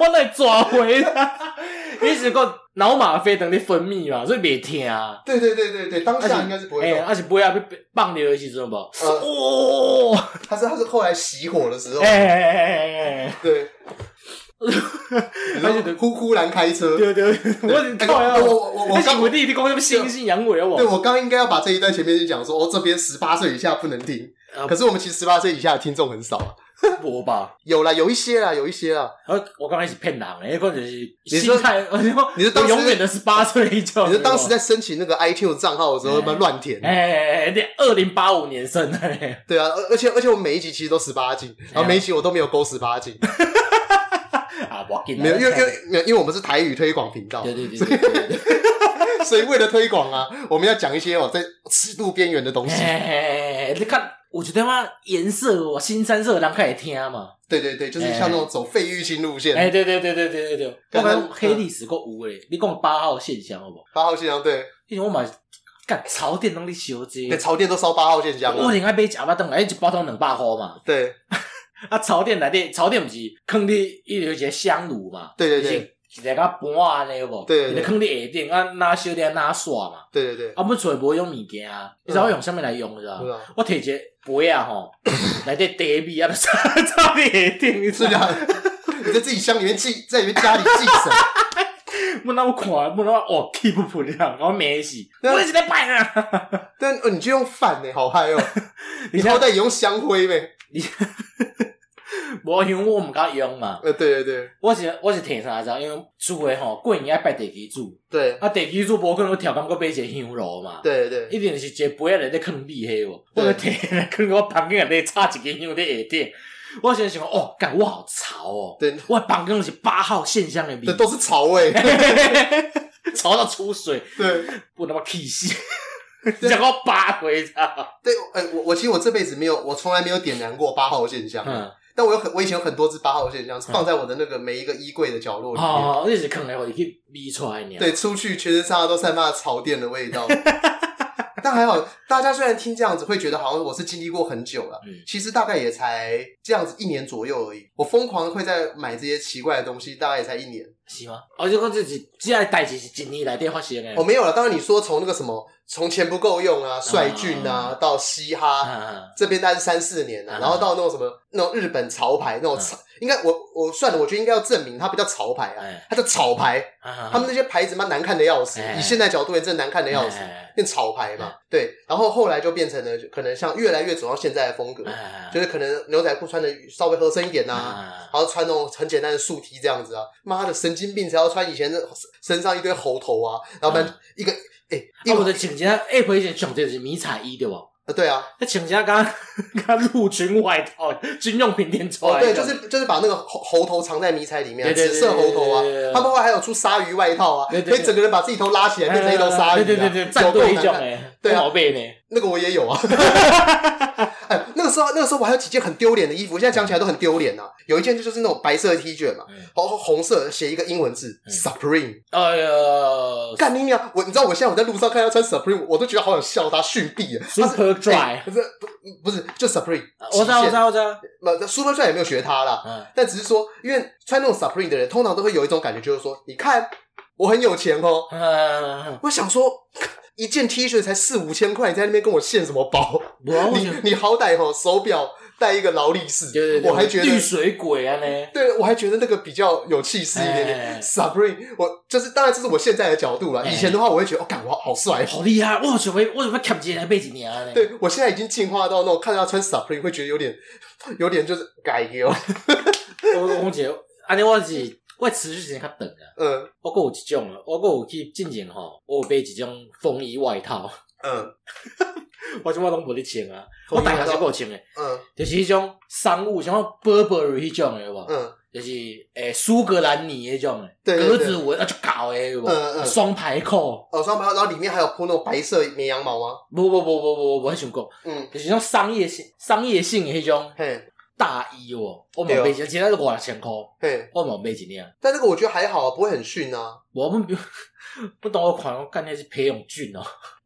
我来抓回他，(laughs) 你是个脑吗啡等你分泌嘛，所以别听啊。对对对对对，当下应该是不会。哎，而且不会啊，被放掉的时候不？哦，他是他是后来熄火的时候。哎哎哎哎哎，对。而且呼呼然开车。对对，我我我我刚我弟弟讲什么猩猩阳痿啊？我对我刚应该要把这一段前面就讲说，哦，这边十八岁以下不能听。可是我们其实十八岁以下的听众很少啊。(laughs) 我吧，有啦，有一些啦，有一些啦。我我刚开始骗人诶，或者是心态，你说当时永远的十八岁。你说当时在申请那个 iTunes 账号的时候，他妈乱填。哎哎哎，那二零八五年生的。对啊，而而且而且我每一集其实都十八禁，然后每一集我都没有勾十八禁。(laughs) 啊，我没有，因为因为因为我们是台语推广频道，对对对，(laughs) (laughs) 所以为了推广啊，我们要讲一些哦，在尺度边缘的东西。你看。我觉得嘛，颜色哦，新三色，人开始听嘛。对对对，就是像那种走费玉清路线。哎，对对对对对对对。我们黑历史够无诶，你讲八号现象好不好？八号现象对，因为我买干潮店拢咧烧这，对，潮店都烧八号现象。我应该买假巴灯来，一包装两百块嘛。对。(laughs) 啊，潮店内底，潮店不是坑你一有一个香炉嘛？对对对。一个较盘安，尼有无？对对对。坑你下顶啊，拿烧点拿刷嘛。对对对。啊，我厝内无用物件啊，你知道我用啥物来用是吧？我摕一个。杯啊吼，(laughs) 来点茶米啊，插插你下顶，你知道？你在自己箱里面寄，在里面家里寄神，(laughs) 不那么快，不那么哦，keep 不了，然后没洗，我一直在摆啊。(laughs) 但哦，你就用饭呢，好嗨哦！你好歹也用香灰呗。无因为我毋敢用嘛。呃，对对对，我是我是提啥子？因为厝诶吼过年爱拜地基主。对。啊，地基主无可能调工，搁买一个香炉嘛。对对。一定是一个杯仔内底囥米迄无，我着摕来囥我房间内底插一个香伫下底。我现在想讲，哦，干我好潮哦。对。我房间是八号线香的米。这都是潮味。(laughs) 潮到出水。对。不他妈气死！讲到八回啊。对，哎，我我其实我这辈子没有，我从来没有点燃过八号现象。嗯。但我有很，我以前有很多只八号线香，放在我的那个每一个衣柜的角落里面。哦，那是可能会去逼出来。对，出去全身上下都散发潮店的味道。(laughs) 但还好，大家虽然听这样子会觉得好像我是经历过很久了，嗯，其实大概也才这样子一年左右而已。我疯狂会在买这些奇怪的东西，大概也才一年。是吗？哦，就讲这是这样代志是一年来电发生的。哦，没有了。当然你说从那个什么。从钱不够用啊，帅俊啊，到嘻哈这边大概是三四年了，然后到那种什么那种日本潮牌那种潮，应该我我算了，我觉得应该要证明它不叫潮牌啊，它叫草牌。他们那些牌子嘛难看的要死，以现在角度也真的难看的要死，变草牌嘛。对，然后后来就变成了可能像越来越走到现在的风格，就是可能牛仔裤穿的稍微合身一点呐，然后穿那种很简单的竖 T 这样子啊。妈的神经病才要穿以前的身上一堆猴头啊，然后不然一个。哎，因为我的穿起来 App 以前穿的是迷彩衣对吧？啊，对啊，他穿起来刚刚 (laughs) 陆军外套，军用品店出来。对，就是就是把那个猴猴头藏在迷彩里面，紫色猴头啊。他们后来还有出鲨鱼外套啊，可以整个人把自己头拉起来变成一头鲨鱼。对对对对，战队一种哎，对啊，宝贝呢？那个我也有啊。(laughs) 时候那个时候我还有几件很丢脸的衣服，现在讲起来都很丢脸呐。有一件就就是那种白色的 T 恤嘛，然后红色写一个英文字 Supreme。哎呀，干你娘！我你知道我现在我在路上看他穿 Supreme，我都觉得好想笑他逊毙啊。Super Dry 不是不不是就 Supreme。我知道我知道我知道。那 Super Dry 也没有学他啦，但只是说，因为穿那种 Supreme 的人，通常都会有一种感觉，就是说，你看我很有钱哦。我想说。一件 T 恤才四五千块，你在那边跟我献什么包？你你好歹吼手表戴一个劳力士，对对对，我还觉得绿水鬼啊呢。对，我还觉得那个比较有气势一点点。Supreme，我就是当然这是我现在的角度了。以前的话，我会觉得哦，干我好帅，好厉害，我怎么我怎么看不起来背景呢？对，我现在已经进化到那种看到他穿 Supreme 会觉得有点有点就是改掉。我我觉得安尼我是。我持续时间较长啊，嗯，我阁有一种啊，我阁有去进前吼，我有买一种风衣外套，嗯，(laughs) 我即摆拢无咧穿啊，我大学时阁有穿诶，嗯，就是迄种商务，像 Burberry 迄种诶，有无？嗯，就是诶苏格兰呢迄种诶，格子纹啊，就搞诶，有无？嗯嗯，双排扣，哦，双排扣，然后里面还有铺那种白色绵羊毛吗？不不不不不，我还想讲，嗯，就是种商业性、商业性诶迄种，嘿。大衣哦，我冇买几件，其他是五千块。嘿，我冇买几件。但这个我觉得还好啊，不会很逊啊。我们比如 (laughs) 不懂我款，我干那是裴勇俊哦。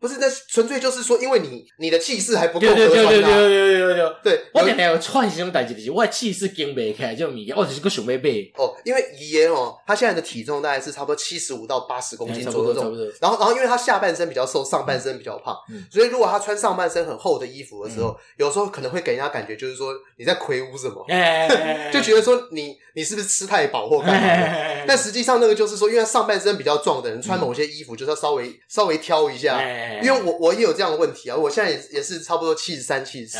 不是，那纯粹就是说，因为你你的气势还不够。对对对对对对对。对，我点点有串这种代志，就是我的气势跟不起来这种物件，我只是个想要买。哦，因为爷爷哦，他现在的体重大概是差不多七十五到八十公斤左右这种。然后，然后，因为他下半身比较瘦，上半身比较胖，所以如果他穿上半身很厚的衣服的时候，有时候可能会给人家感觉就是说你在魁梧什么，(laughs) 就觉得说你你是不是吃太饱或干嘛的？但实际上那个就是说，因为上半身比较壮的人穿某些衣服就是要稍微稍微挑一下，因为我我也有。这样的问题啊，我现在也也是差不多七十三、七十四，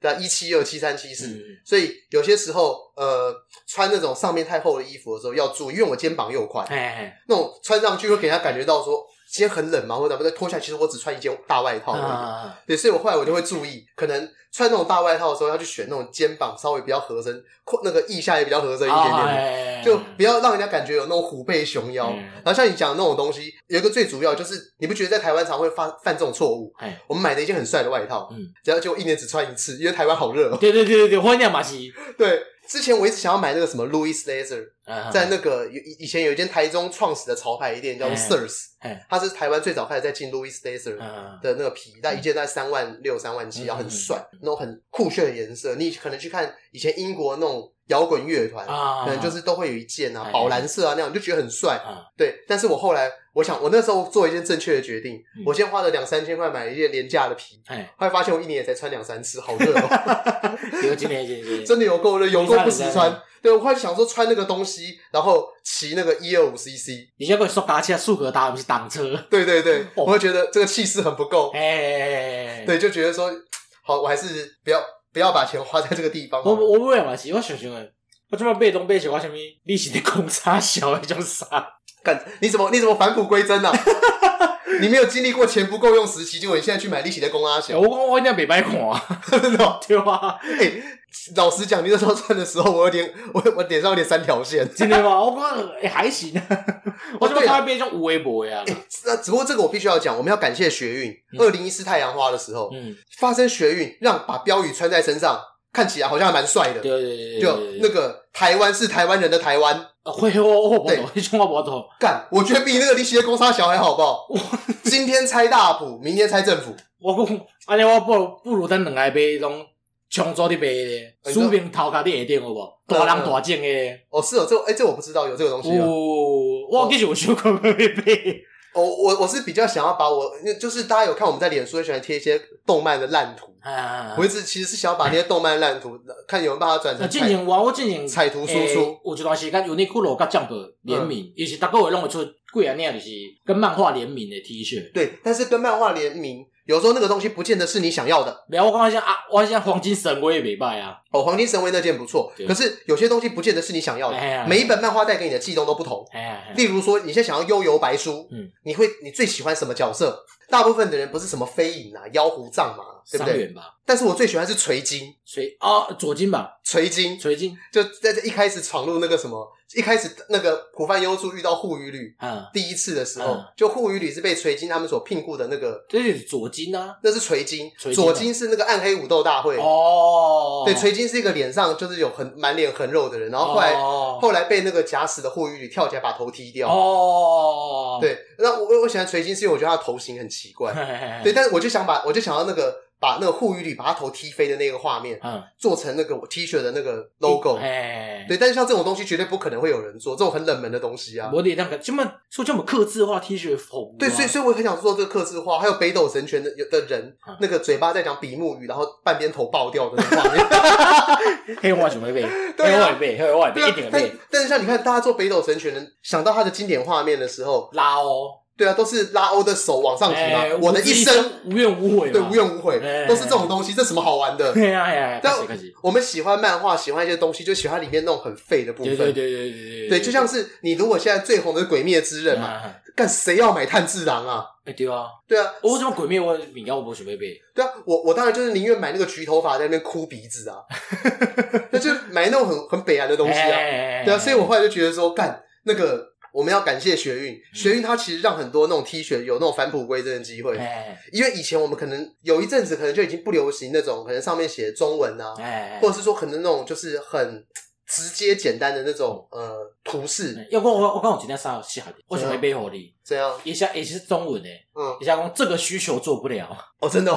对啊，一七二、七三、七四，所以有些时候，呃，穿那种上面太厚的衣服的时候要注意，因为我肩膀又宽，那种穿上去会给人家感觉到说今天很冷嘛，或者不再脱下来，其实我只穿一件大外套，对，所以我后来我就会注意，可能。穿那种大外套的时候，要去选那种肩膀稍微比较合身，那个腋下也比较合身一点点就不要让人家感觉有那种虎背熊腰。嗯、然后像你讲的那种东西，有一个最主要就是，你不觉得在台湾常会犯犯这种错误？嗯、我们买了一件很帅的外套，嗯，只要就一年只穿一次，因为台湾好热。对对对对对，欢迎马西。对。之前我一直想要买那个什么 Louis Leather，在那个以以前有一间台中创始的潮牌店叫做 Sirs，它是台湾最早开始在进 Louis 的那个皮，但一件在三万六、三万七，然后很帅，那种很酷炫的颜色。你可能去看以前英国那种摇滚乐团，可能就是都会有一件啊，宝蓝色啊那样，就觉得很帅。对，但是我后来。我想，我那时候做一件正确的决定。我先花了两三千块买了一件廉价的皮，后来发现我一年也才穿两三次，好热哦。(laughs) 有 (laughs) 真的有够热，有够不实穿。对，我后来想说穿那个东西，然后骑那个一二五 CC，你现在会说打起来速可达不是挡车？(laughs) 对对对，我会觉得这个气势很不够。哎，对，就觉得说好，我还是不要不要把钱花在这个地方。我我不会嘛，是我想想诶，我这么被动被动，我什么利息的公差小那种啥。干，你怎么你怎么返璞归真呢？(laughs) 你没有经历过钱不够用时期，结果你现在去买利息的公差小。我我我一定要美白款啊，真的 (laughs) 对吧？哎，(laughs) 老实讲，你那时候穿的时候，我有点我我脸上有点三条线，真的吗？我讲哎还行，(laughs) 我这边看变成无微博呀。那只不过这个我必须要讲，我们要感谢学运。二零一四太阳花的时候，嗯，发生学运，让把标语穿在身上。看起来好像还蛮帅的，对对对，就那个台湾是台湾人的台湾，会哦我对，一句话不懂。干，我觉得比那个利息的公差小还好不好？今天拆大埔，明天拆政府。我讲，安尼我不不如等两个买那种长租的卖的，书名头壳的下顶好不好？大人大种的。哦，是哦，这哎，这我不知道有这个东西。哦，我其实有想过买买。我我我是比较想要把我，就是大家有看我们在脸书喜欢贴一些动漫的烂图，我一直其实是想要把那些动漫烂图，看有没有办法转成。进行我我进行彩图输出。有一段时间，Uniqlo 跟 Jump 联名，也是大家会弄得出贵啊那样，就是跟漫画联名的 T 恤。对，但是跟漫画联名。有时候那个东西不见得是你想要的。没有，我刚刚像啊，我像黄金神威也没卖啊。哦，黄金神威那件不错，可是有些东西不见得是你想要的。每一本漫画带给你的悸动都不同。例如说，你现在想要幽游白书，嗯，你会你最喜欢什么角色？大部分的人不是什么飞影啊、妖狐藏嘛，对不对？但是我最喜欢是垂金，垂啊左金吧，垂金，垂金，就在这一开始闯入那个什么。一开始那个浦饭优助遇到户愚吕，嗯，第一次的时候，就户愚吕是被垂金他们所聘雇的那个，这是左金啊，那是垂金，左金是那个暗黑武斗大会。哦，对，垂金是一个脸上就是有很满脸横肉的人，然后后来后来被那个假死的户愚吕跳起来把头踢掉。哦，对，那我我喜欢垂金是因为我觉得他的头型很奇怪，(laughs) 对，但是我就想把我就想要那个。把那个护鱼里把他头踢飞的那个画面，嗯，做成那个 T 恤的那个 logo，哎，对，但是像这种东西绝对不可能会有人做，这种很冷门的东西啊。我得那个这么说这么刻字化 T 恤风，对，所以所以我很想做这个刻字化，还有北斗神拳的有的人，那个嘴巴在讲比目鱼，然后半边头爆掉的那种画面，黑化准备背，黑化背，黑化背，一点背。但是像你看，大家做北斗神拳，想到他的经典画面的时候，拉哦。对啊，都是拉欧的手往上提嘛。我的一生无怨无悔，对，无怨无悔，都是这种东西。这什么好玩的？对啊，但我们喜欢漫画，喜欢一些东西，就喜欢里面那种很废的部分。对对对对对对，就像是你如果现在最红的《鬼灭之刃》嘛，干谁要买炭治郎啊？哎，对啊，对啊，我为什么《鬼灭》我饼干我不准备背？对啊，我我当然就是宁愿买那个橘头发在那边哭鼻子啊，(laughs) 那就买那种很很北岸的东西啊。对啊，所以我后来就觉得说，干那个。我们要感谢学运，学运它其实让很多那种 T 恤有那种返璞归真的机会。因为以前我们可能有一阵子可能就已经不流行那种可能上面写中文啊，或者是说可能那种就是很直接简单的那种呃图示。要不我我刚我今天啥写好的，我想会背火力。这样一下也是中文的，嗯，一下讲这个需求做不了。哦，真的哦。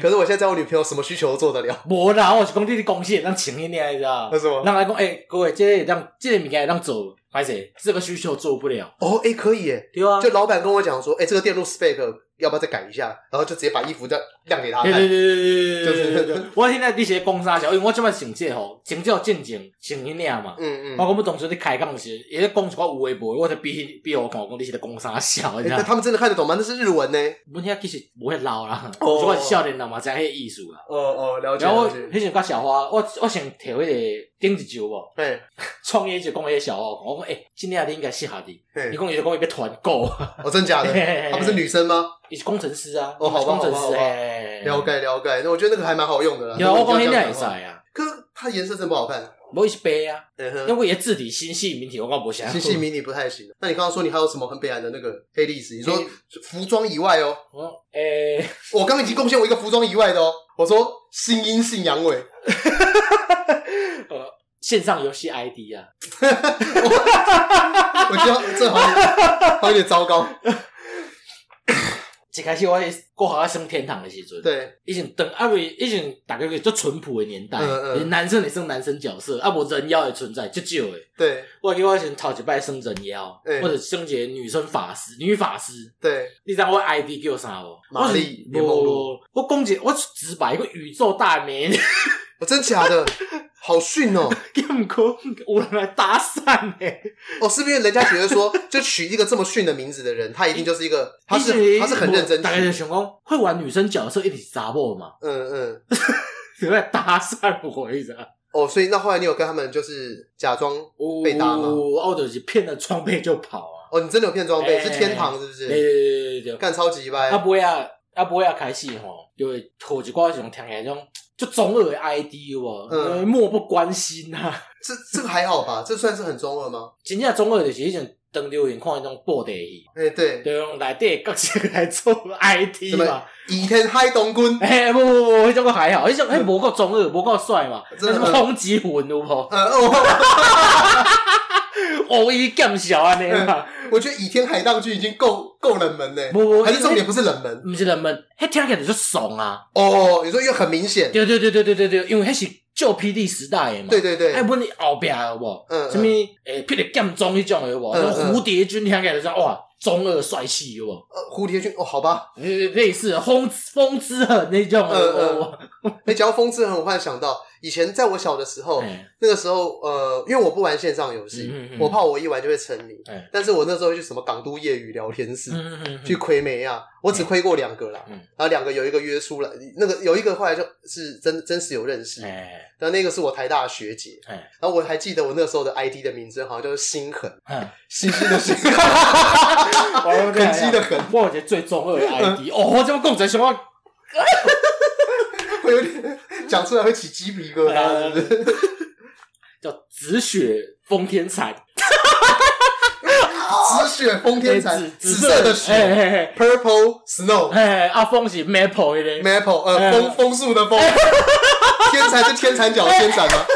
可是我现在在我女朋友什么需求都做得了？无啦，我是讲你的贡献让请你念，你知道？为什么？让来讲，哎，各位，这让这个物件让走，还是这个需求做不了？哦，哎，可以耶，对啊。就老板跟我讲说，哎，这个电路 spec。要不要再改一下？然后就直接把衣服再晾给他看。对对对对对对对。(laughs) 我现在你是讲啥？因为我这么成绩吼，成绩进前前一年嘛。嗯嗯。包括我们同学在开讲时，也在讲一寡有微博，我才比比我讲，讲你是在讲啥小？你看他们真的看得懂吗？那是日文呢。我现在其实不会捞啦，我是少年人嘛，才迄个艺术啦。哦哦，了解。然后迄时甲小花，我我想摕迄个顶一招无。对。(laughs) 创业就讲迄个小花，我讲诶，今天你应该适合的。你讲伊就讲伊要团购。哦，真假的？她不是女生吗？你是工程师啊？哦，好吧，工程师哎，了解了解。那我觉得那个还蛮好用的啦。有，我讲现在啊。可是它颜色真不好看。不是白啊，因为字体新细明体，我刚不想。新细明体不太行。那你刚刚说你还有什么很悲哀的那个黑历史？你说服装以外哦。哦，诶，(laughs) 我刚已经贡献我一个服装以外的哦。我说新阴性阳痿。(laughs) 呃，线上游戏 ID 啊。(laughs) 我觉得这好像好有点糟糕。一开始我过好要升天堂的时阵，对，以前等阿伟，以前大概个做淳朴的年代，嗯嗯，男生也升男生角色，啊无人妖的存在，就少诶。对，我记得我以前头一摆升人妖，或者升级女生法师、女法师。对，你知道我 ID 叫啥无？玛丽莲梦露。我讲一，我直白一个宇宙大美女。我真假的？(laughs) 好逊哦！干嘛有人来搭讪呢？哦，是不是人家觉得说，(laughs) 就取一个这么逊的名字的人，他一定就是一个，他是他是很认真。大概就想讲，会玩女生角色一定是查某嘛？嗯嗯，(laughs) 有在搭讪我意思啊？哦，所以那后来你有跟他们就是假装被搭吗？哦，就是骗了装备就跑啊！哦，你真的有骗装备？是天堂是不是？对对对对对，干超级歪。他不会啊，他不会啊，开始吼，就会拖一挂这种听起来这种。就中二的 ID 哦，嗯，漠不关心呐。这这个还好吧？这算是很中二吗？真正中二的是以前登留言看那种布袋戏，哎对，就用内底角色来做 ID 嘛。倚天海东君，哎不不不，那种个还好，那种还无够中二，无够帅嘛。那什么风之魂有无？嗯哦。偶一更小啊，那个，我觉得《倚天海盗剧》已经够够冷门嘞，不不，还是重点不是冷门，不是冷门，他听起来就怂啊。哦，你说又很明显，对对对对对对对，因为他是旧 PD 时代的嘛，对对对，哎，问你后边有无？嗯，什么诶，霹雳剑宗那种有无？蝴蝶君听起来就说哇，中二帅气有无？呃，蝴蝶君哦，好吧，类似风风之痕那种，嗯嗯，哎，讲到风之痕，我忽然想到。以前在我小的时候，那个时候，呃，因为我不玩线上游戏，我怕我一玩就会沉迷。但是我那时候去什么港都夜语聊天室去亏没啊，我只亏过两个啦。然后两个有一个约出来，那个有一个后来就是真真实有认识。然后那个是我台大的学姐。然后我还记得我那时候的 ID 的名字好像就是心狠，(laughs) 星星的心，(laughs) 狠心的狠。我觉得最中二的 ID，哦，我这么共在什么？(laughs) 会有点。讲出来会起鸡皮疙瘩，是不是？(laughs) 叫紫雪封天蚕，(laughs) 紫雪封天蚕，紫色的雪，purple snow，哎，啊，风是 maple 的，maple，呃，枫枫树的枫，(laughs) 天蚕是天蚕角的天蚕吗？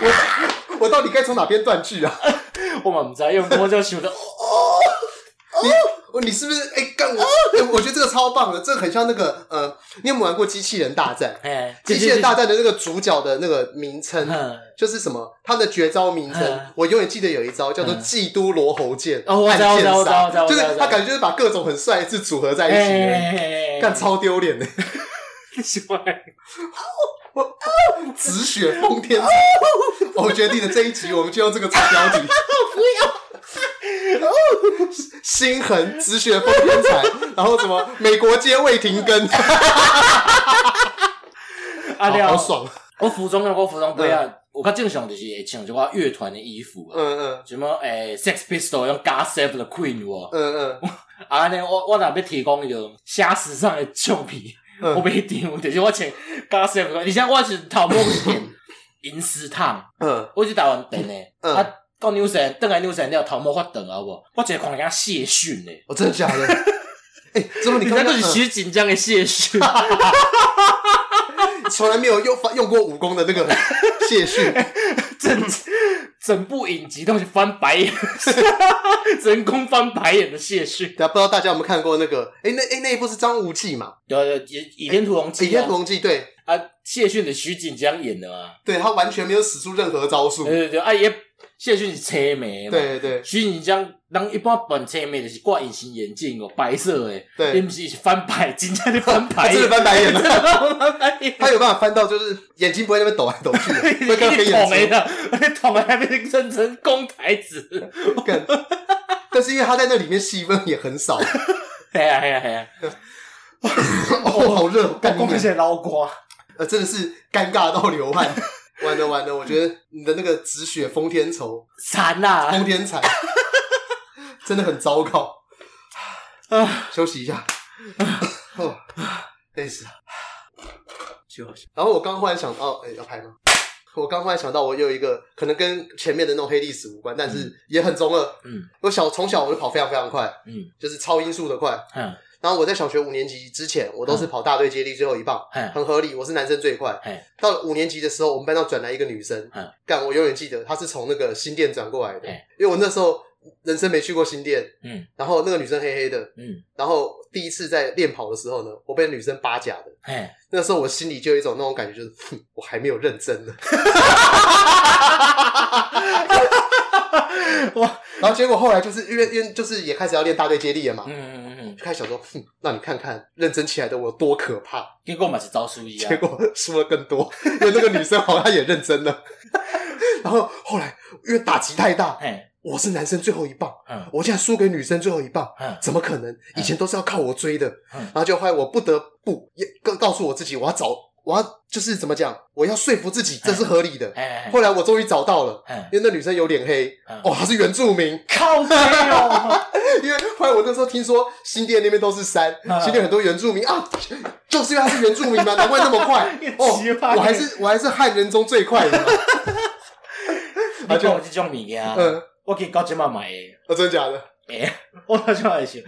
我我到底该从哪边断句啊？我嘛不知道，因为我就想哦。你是不是哎？干、欸、我、欸？我觉得这个超棒的，这个很像那个呃，你有没有玩过《机器人大战》？哎，机器人大战的那个主角的那个名称，就是什么？他的绝招名称，我永远记得有一招叫做“基督罗喉剑”。哦，我知道，我知道，我知道，就是他感觉就是把各种很帅的字组合在一起，干超丢脸的。喜欢。我紫雪封天蚕。我决定了这一集，我们就用这个做标题。不要。心狠紫雪封天才，然后什么美国街未停更，阿廖。好爽！我服装啊，我服装不要，我较正常就是会穿一寡乐团的衣服啊，嗯嗯，什么诶，Sex Pistols 用 God Save the Queen 哦，嗯嗯，(laughs) 啊呢，我我若要提供一种虾时尚的俏皮，我袂丢，就是我穿 Save the Queen，你像我是头毛是点 (laughs) 银丝烫，嗯，我是台湾店的，嗯。到纽西兰，等来纽西兰了，头毛发长啊！我我直接看人家谢逊呢。我，真的假的？(laughs) 哎，怎么你看那都是徐锦江的谢逊？从来没有用用过武功的那个谢逊，整 (laughs) 整部影集都是翻白眼，(laughs) 人工翻白眼的谢逊。对啊，不知道大家有没有看过那个？哎、欸，那哎、欸、那一部是张无忌嘛？对对，《倚倚天屠龙记》。倚天屠龙记，对啊，谢逊的徐锦江演的嘛？对，他完全没有使出任何招数。对对对，啊也。谢逊是车眉对？对对，徐锦江人一般本车面就是挂隐形眼镜哦，白色诶。对，伊毋是翻白，真正的翻白，真的翻白眼了。(laughs) 他有办法翻到，就是眼睛不会那边抖来抖去，(laughs) 会跟黑眼圈的，(laughs) 捅在那边认成公台子。但是因为他在那里面戏份也很少。嘿呀嘿呀嘿呀！哦，好热，干光线捞瓜，呃，真的是尴尬到流汗。完了完了，我觉得你的那个止血封天仇惨呐，封天彩真的很糟糕。啊，休息一下。哦，累死了。休息然后我刚忽然想到，哎、欸，要拍吗？我刚忽然想到，我有一个可能跟前面的那种黑历史无关，但是也很中二。嗯，我小从小我就跑非常非常快，嗯，就是超音速的快。嗯。然后我在小学五年级之前，我都是跑大队接力最后一棒，很合理。我是男生最快。到了五年级的时候，我们班上转来一个女生，干，我永远记得，她是从那个新店转过来的。因为我那时候人生没去过新店，嗯，然后那个女生黑黑的，嗯，然后第一次在练跑的时候呢，我被女生扒甲的，哎，那个时候我心里就有一种那种感觉，就是哼，我还没有认真呢。(laughs) 哇！然后结果后来就是因为因为就是也开始要练大队接力了嘛，嗯嗯嗯，就开始想说，哼，那你看看认真起来的我有多可怕。结果嘛是招输一样，结果输了更多，因为那个女生好像也认真了。(laughs) 然后后来因为打击太大，我是男生最后一棒，我现在输给女生最后一棒，怎么可能？以前都是要靠我追的，然后就后来我不得不也告告诉我自己，我要找。我要就是怎么讲？我要说服自己这是合理的。后来我终于找到了，嘿因为那女生有脸黑，嘿哦，她是原住民，靠。(laughs) 因为后来我那时候听说新店那边都是山，新店很多原住民啊，就是因为她是原住民嘛，(laughs) 难怪那么快。(laughs) 哦，我还是我还是汉人中最快的嘛。你讲这种物件，嗯，我可以搞这么买的。啊，真假的？诶，(laughs) 我好像还行。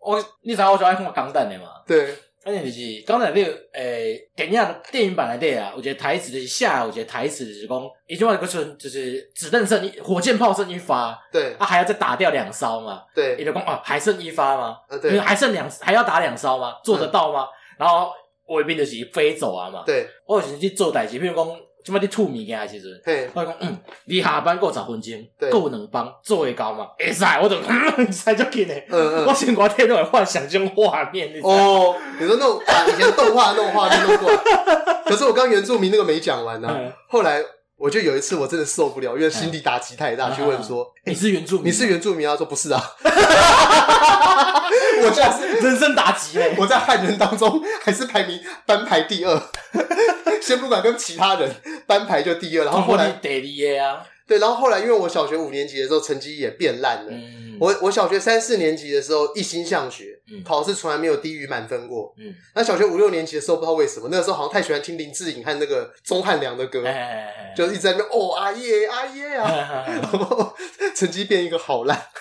我你知道我喜欢看钢弹的嘛？对。关键就是刚才那个诶，电影电影版来对啊，我觉得台词就是下来，我觉得台词就是讲，一句话就说就是子弹剩一，火箭炮剩一发，对，啊还要再打掉两艘嘛，对，也就讲啊还剩一发吗？啊对，还剩两还要打两艘吗？做得到吗？嗯、然后卫兵就是飞走啊嘛，对，我有时去做代志，比如讲。什么你吐米给他其实，我讲嗯，你下班过十分钟，够能帮做会到吗？会使，我就 (laughs) 会使足紧嘞。嗯嗯，我先我天都会幻想这种画面。哦，你说那种把以前动画那种画面弄过，(laughs) 可是我刚原住民那个没讲完呢。后来我就有一次我真的受不了，因为心理打击太大，去问说：“你是原住民？你是原住民？”他说：“不是啊。(laughs) ”我这样是人生打击嘞！我在汉人当中还是排名班排第二，(laughs) 先不管跟其他人，班排就第二。然后后来第二啊，对，然后后来因为我小学五年级的时候成绩也变烂了，嗯、我我小学三四年级的时候一心向学，嗯、考试从来没有低于满分过。嗯，那小学五六年级的时候不知道为什么，那个时候好像太喜欢听林志颖和那个钟汉良的歌，就一直在那边哦阿耶阿耶啊，(laughs) 然后成绩变一个好烂。(laughs)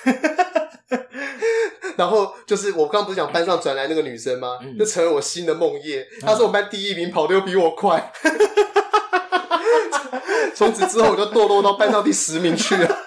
然后就是我刚刚不是讲班上转来那个女生吗？就成为我新的梦魇。她是我们班第一名，跑的又比我快。(laughs) 从此之后，我就堕落到班上第十名去了。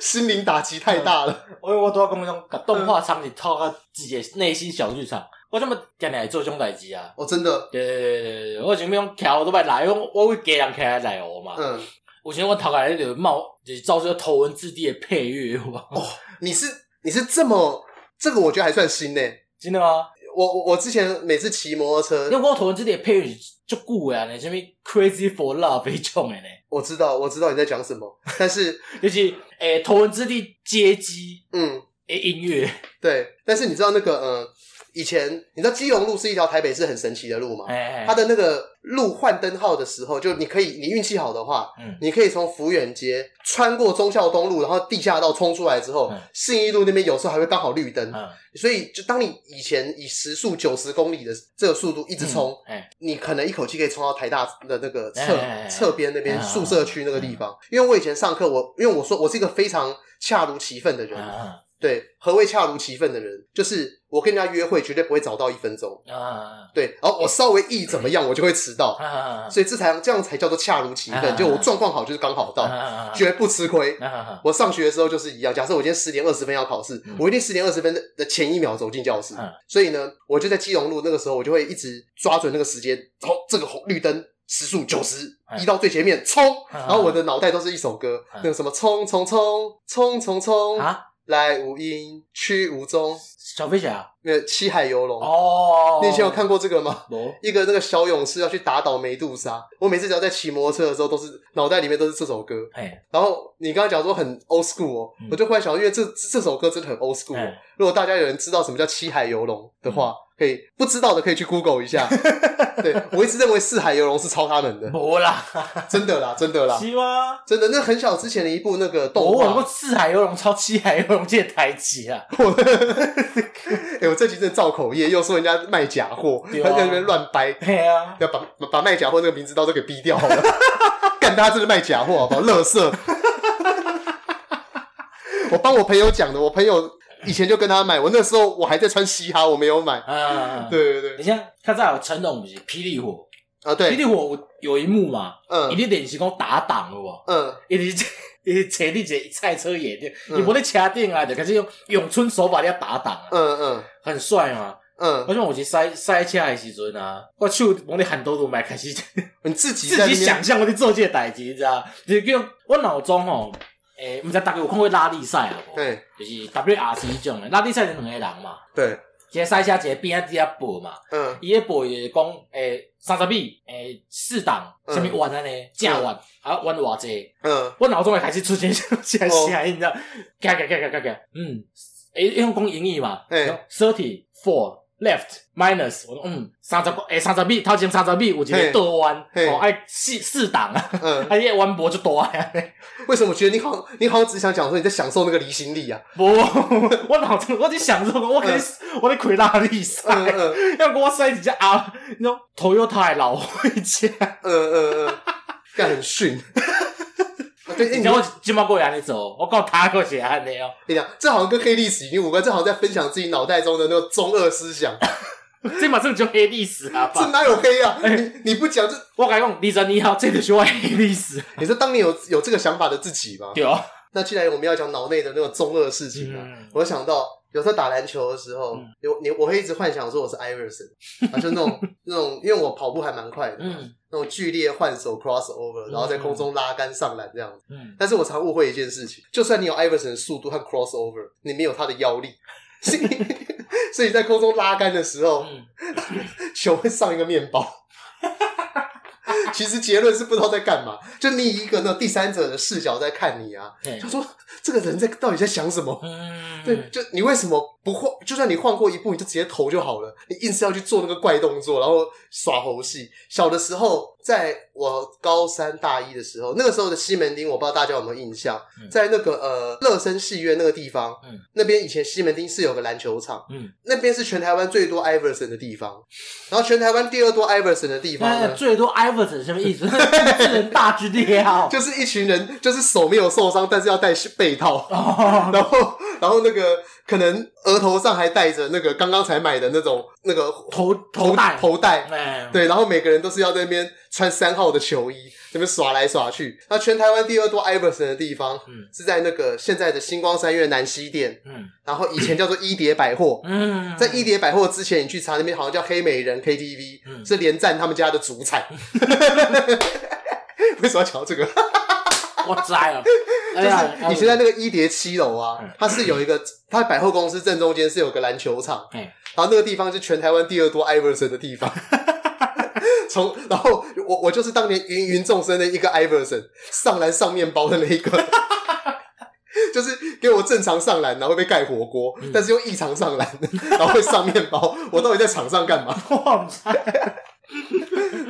心灵打击太大了。我我都要跟我讲，把动画场景套个自己的内心小剧场。我这么天天来做这种代志啊？我真的。对对对对对，我前面用调都摆来，因为我会给人开来哦嘛。嗯。我前面我头来那个冒，就是造出头文字 D 的配乐，好吧？哦，你是。你是这么这个，我觉得还算新呢。真的吗？我我我之前每次骑摩托车，用过头文字 D 的配乐就顾呀，你什么 Crazy for Love 被冲的呢？我知道，我知道你在讲什么，但是 (laughs) 尤其诶，头文字 D 街机，嗯，诶，音乐对，但是你知道那个呃。以前你知道基隆路是一条台北市很神奇的路吗？它的那个路换灯号的时候，就你可以，你运气好的话，嗯，你可以从福远街穿过忠孝东路，然后地下道冲出来之后，信义路那边有时候还会刚好绿灯，所以就当你以前以时速九十公里的这个速度一直冲，你可能一口气可以冲到台大的那个侧侧边那边宿舍区那个地方。因为我以前上课，我因为我说我是一个非常恰如其分的人。对，何谓恰如其分的人？就是我跟人家约会绝对不会早到一分钟啊。对，然后我稍微一怎么样，我就会迟到。啊，所以这才这样才叫做恰如其分。就我状况好，就是刚好到，绝不吃亏。我上学的时候就是一样。假设我今天十点二十分要考试，我一定十点二十分的前一秒走进教室。所以呢，我就在基隆路那个时候，我就会一直抓准那个时间，然后这个红绿灯时速九十，移到最前面冲，然后我的脑袋都是一首歌，那个什么冲冲冲冲冲冲啊。来无影去无踪，小飞侠，没有七海游龙哦，你以前有看过这个吗？哦，一个那个小勇士要去打倒梅杜莎，我每次只要在骑摩托车的时候，都是脑袋里面都是这首歌。哎，然后你刚刚讲说很 old school 哦，我就忽然想，因为这这首歌真的很 old school。如果大家有人知道什么叫七海游龙的话。可以不知道的可以去 Google 一下。(laughs) 对，我一直认为四海游龙是抄他们的。不啦，(laughs) 真的啦，真的啦。是吗？真的，那很小之前的一部那个动画。我四海游龙抄七海游龙这台词啊！(laughs) 哎、欸，我这集真的造口业，又说人家卖假货，他在那边乱掰。对啊，要把把卖假货那个名字刀都给逼掉了。干他真的卖假货，好不好？乐色。我帮我朋友讲的，我朋友。以前就跟他买，我那时候我还在穿嘻哈，我没有买。(laughs) 啊，对对对。你像他在有成龙不是霹雳火啊？对，霹雳火有一幕嘛，嗯，伊咧练习讲打挡了，嗯，伊是伊坐你一赛 (laughs) 车野店，伊无咧车顶啊，就开始用咏春手法咧打挡，嗯嗯，很帅嘛，嗯。而且我是塞塞车的时阵啊，我手往咧很多多迈开始，(laughs) 你自己自己想象我咧做这个代志，你知道？就是叫我脑中吼。诶，毋知大家有看过拉力赛啊？对，就是 WRC 迄种诶，拉力赛是两个人嘛？对，一个赛车，一个边仔底下报嘛。嗯，伊个报就是讲，诶，三十米，诶，四档，啥物弯安尼，正弯，啊，弯偌济。嗯，我脑中会开始出现 (laughs) 这些声音，你知道？嘎嘎嘎嘎嘎嘎，嗯，诶，用讲英语嘛？诶，thirty four。Left minus，我说嗯，三十诶，三十米，头前三十米有一个倒弯，哦，爱四四档啊，嗯，(laughs) 啊，伊个弯脖就多呀。(laughs) 为什么我觉得你好，你好像只想讲说你在享受那个离心力啊？(laughs) 不，我脑子我在享受，我可以，我在开拉力赛，要给我塞几下啊，那种 Toyota 老回家，嗯嗯嗯，这样很逊。你讲我金毛过来你走，我告他过去安你哦。你讲，这好像跟黑历史已经无关，这好像在分享自己脑袋中的那个中二思想。(laughs) 这马上就黑历史啊！这哪有黑啊？你你不讲这，我敢用。李哲你好，这个是我黑历史。你是当年有有这个想法的自己吗？有。那既然我们要讲脑内的那个中二事情嘛，我想到有时候打篮球的时候，有你我会一直幻想说我是 Iverson，啊，就那种 (laughs) 那种，因为我跑步还蛮快的。嗯。那种剧烈换手 cross over，然后在空中拉杆上篮这样子。嗯，但是我常误会一件事情，就算你有 Iverson 的速度和 cross over，你没有他的腰力，所以 (laughs) 所以在空中拉杆的时候，嗯、(laughs) 球会上一个面包。(laughs) 其实结论是不知道在干嘛，就你一个那第三者的视角在看你啊，对。就说这个人在到底在想什么？嗯，对，就你为什么不晃？就算你晃过一步，你就直接投就好了，你硬是要去做那个怪动作，然后耍猴戏。小的时候。在我高三大一的时候，那个时候的西门町，我不知道大家有没有印象，在那个呃乐声戏院那个地方，嗯，那边以前西门町是有个篮球场，嗯，那边是全台湾最多 Iverson 的地方，然后全台湾第二多 Iverson 的地方呢，最多 Iverson 什么意思？(laughs) 人大之地啊，(laughs) 就是一群人，就是手没有受伤，但是要戴被套，哦、(laughs) 然后然后那个。可能额头上还戴着那个刚刚才买的那种那个头头带头带，对，然后每个人都是要在那边穿三号的球衣，那边耍来耍去。那全台湾第二多 Iverson 的地方，嗯，是在那个现在的星光三月南西店，嗯，然后以前叫做一蝶百货，嗯，在一蝶百货之前，你去查那边好像叫黑美人 KTV，嗯，是连战他们家的主菜。(laughs) (laughs) 为什么要讲这个？(laughs) 我栽了，就是你现在那个一叠七楼啊，它是有一个，它百货公司正中间是有个篮球场，然后那个地方是全台湾第二多艾弗森的地方。(laughs) 从然后我我就是当年芸芸众生的一个艾弗森，上篮上面包的那一个，(laughs) 就是给我正常上篮，然后会被盖火锅，但是又异常上篮，然后会上面包，我到底在场上干嘛？(laughs)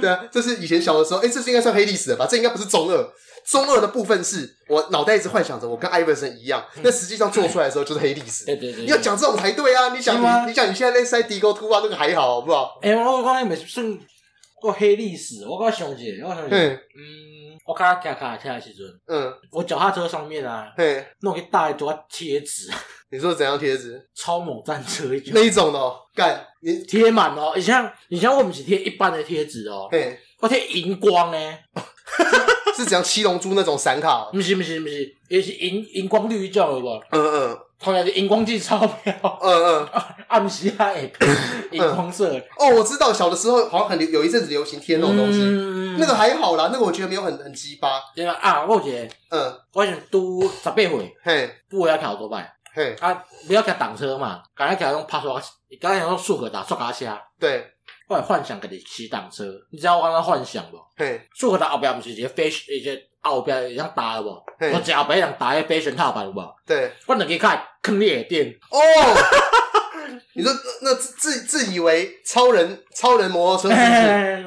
对啊，这是以前小的时候，哎，这是应该算黑历史了吧？这应该不是中二。中二的部分是我脑袋一直幻想着我跟艾文森一样，但实际上做出来的时候就是黑历史。对对对，你要讲这种才对啊！你想你你讲你现在在塞迪沟突啊，那个还好，好不好？哎，我刚才没算过黑历史，我刚想起，我想起，嗯，我看他卡卡车的时阵，嗯，我脚踏车上面啊，嘿，弄一大一堆贴纸。你说怎样贴纸？(laughs) 超猛战车一种，那一种的，干你贴满哦。你像你像我们是贴一般的贴纸哦，嘿，我贴荧光诶，(laughs) 是讲七龙珠那种闪卡？不是不是不是，也是荧荧光绿叫的不？嗯嗯。同样是荧光剂钞票，嗯嗯，(laughs) 暗时还荧光色。哦，我知道，小的时候好像很流有一阵子流行贴那种东西，那个还好啦，那个我觉得没有很很鸡巴。对啊，啊，我觉得，嗯，我想都十八岁，嘿，不会要考多摆，嘿，啊，不要开挡车嘛，赶快开用趴刷，刚才用速可打刷卡车，对，我来幻想给你骑挡车，你知道我刚刚幻想不？嘿，速可达后边不是一个飞，一个。后边像打的不？我脚背上打一个飞旋踏板了不？对，我两个看坑裂电哦。(laughs) 你说那自自以为超人超人摩托车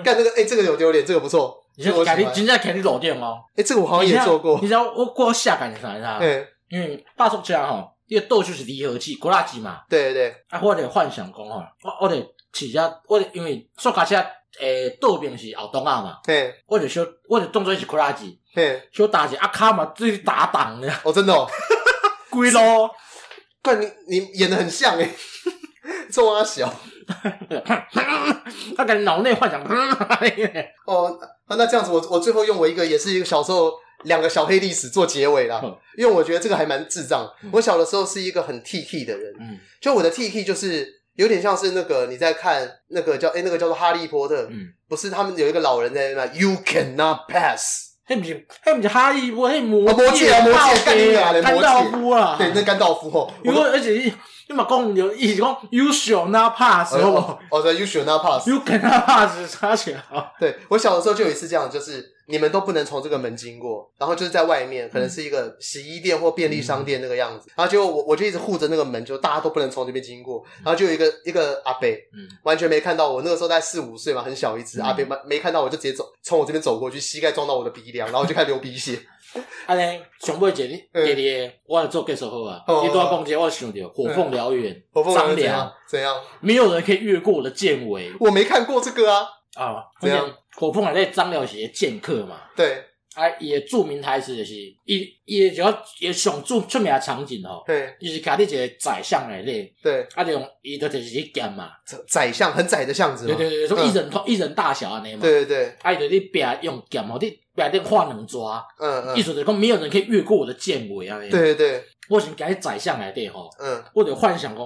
干这个哎，这个有丢脸，这个不错。你说改你今天肯定漏电哦。哎，这个我好像也做过。你知道我过下感觉啥？嗯，因为大速车吼，因为豆就是离合器，拖拉机嘛。对对对。啊，我得幻想讲吼，我我得骑车，我因为速卡车诶倒边是后挡啊嘛。对。我就说，我就当作是拖拉机。嘿，就 (laughs) 打起阿卡嘛，自己打档的哦，真的哦，(laughs) 贵咯，(laughs) 对，你你演的很像诶，这阿小，他感觉脑内幻想，哦，那这样子，我我最后用我一个也是一个小时候两个小黑历史做结尾啦，因为我觉得这个还蛮智障。我小的时候是一个很 T T 的人，嗯，就我的 T T 就是有点像是那个你在看那个叫诶那个叫做哈利波特，嗯，不是他们有一个老人在那，You cannot pass。那不是，那不是哈利波特，那魔魔戒啊，魔戒，甘道夫啊，对，那干道夫哦。因为而且你，你嘛讲有，伊是讲 You shall not pass，哦，哦对，You shall not pass，You cannot pass，差起来。(laughs) 对，我小的时候就有一次这样，就是。你们都不能从这个门经过，然后就是在外面，可能是一个洗衣店或便利商店那个样子，嗯、然后就我我就一直护着那个门，就大家都不能从这边经过，然后就有一个一个阿伯，嗯，完全没看到我，那个时候在四五岁嘛，很小一只，嗯、阿伯没没看到我就直接走，从我这边走过去，膝盖撞到我的鼻梁，然后就开始流鼻血。阿咧，上尾一个第二个，我来做介绍好啊，你都要讲这，我想到火凤燎原，张良怎样？没有人可以越过我的剑尾，我没看过这个啊，啊，怎样？火凤还在张辽是个剑客嘛？对，啊，伊诶著名台词就是，伊伊诶就要伊上著出名的场景吼，对，伊是家里一个宰相内底，对，啊，就用伊就就是一剑嘛，宰相很窄的巷子，对对对，说一人一人大小安尼嘛，对对对，啊，伊就你壁用剑吼，你壁顶画两抓，嗯嗯，意思就是讲没有人可以越过我的剑尾啊，对对对，我是家里窄巷内底吼，嗯，我就幻想讲。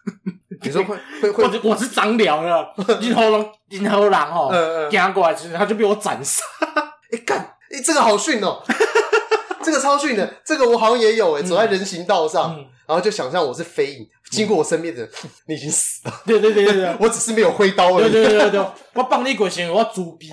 (laughs) 你说会会会，(laughs) 我我是长辽了，银河龙银河狼哦，赶过来之后他就被我斩杀。哎干，哎这个好逊哦，这个超逊的，这个我好像也有哎，走在人行道上，然后就想象我是飞影经过我身边的人，你已经死了。对对对对，我只是没有挥刀而已。对对对对，(laughs) 我帮你滚行，我猪逼。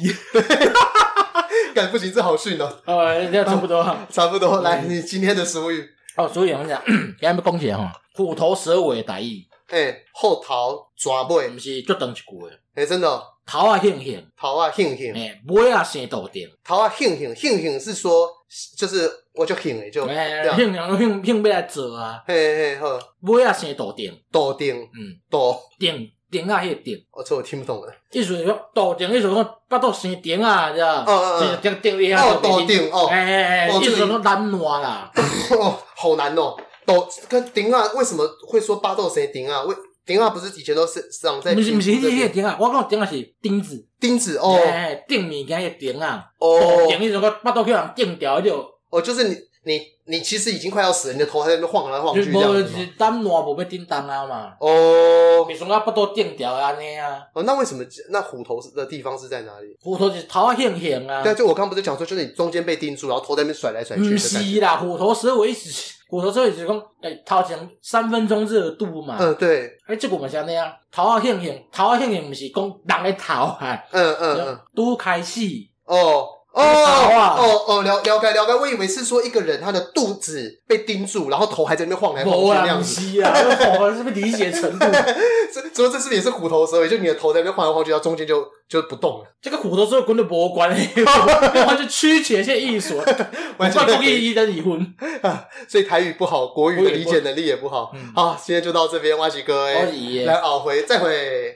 干不行，这好逊哦。呃，差不多，(laughs) 差不多。来，你今天的俗语哦，俗语我 (coughs) 讲，给他们讲起来哈，虎头蛇尾的台语。诶，后头蛇尾，毋是足长一句诶。诶，真的。头啊，兴兴，头啊，兴兴。诶，尾啊，生豆丁。头啊，兴兴，兴兴是说，就是我就兴诶，就。诶，兴兴兴兴要来做啊。嘿嘿好。尾啊，生豆丁。豆丁。嗯。豆。丁丁啊，迄个丁。我这我听不懂了。意思是讲豆丁，意思讲巴肚生丁啊，知道？嗯嗯嗯。丁丁厉害。哦，豆丁哦。哎哎哎，意思是讲难烂啦。(laughs) 哦，好难哦。豆跟丁啊，为什么会说巴肚生丁啊？为钉啊，不是以前都是上在？不是不是，那个钉啊，我讲钉啊是钉子，钉子哦，钉物件个钉啊，哦，钉你怎个巴肚去人钉掉就？哦，就是你你你其实已经快要死了，你的头还在那晃来晃去这样子。是单挪无要叮当啊嘛？哦，你说啊，不肚钉掉安尼啊？哦，那为什么那虎头的地方是在哪里？虎头是头啊，轻轻啊。对，啊就我刚刚不是讲说，就是你中间被钉住，然后头在那边甩来甩去。不是啦，虎头蛇尾是。虎头所以就是讲，诶，头前三分钟热度嘛。嗯，对。诶，这个我们像那样，头啊兴兴，头啊兴兴，不是讲人的头啊。嗯嗯嗯。都开戏。哦哦哦哦，了了解了解，我以为是说一个人他的肚子被钉住，然后头还在那边晃来晃去那样子。啊，我 (laughs) 是不是理解程度？所以说这是不是也是虎头蛇尾？就你的头在那边晃来晃去，然后中间就。就不动了。这个虎头蛇尾跟你无关系，(laughs) 完全曲解一些意思，(laughs) 完全故意的离婚。所以台语不好，国语的理解能力也不好。好，今天就到这边，挖几哥，来，熬回，再会。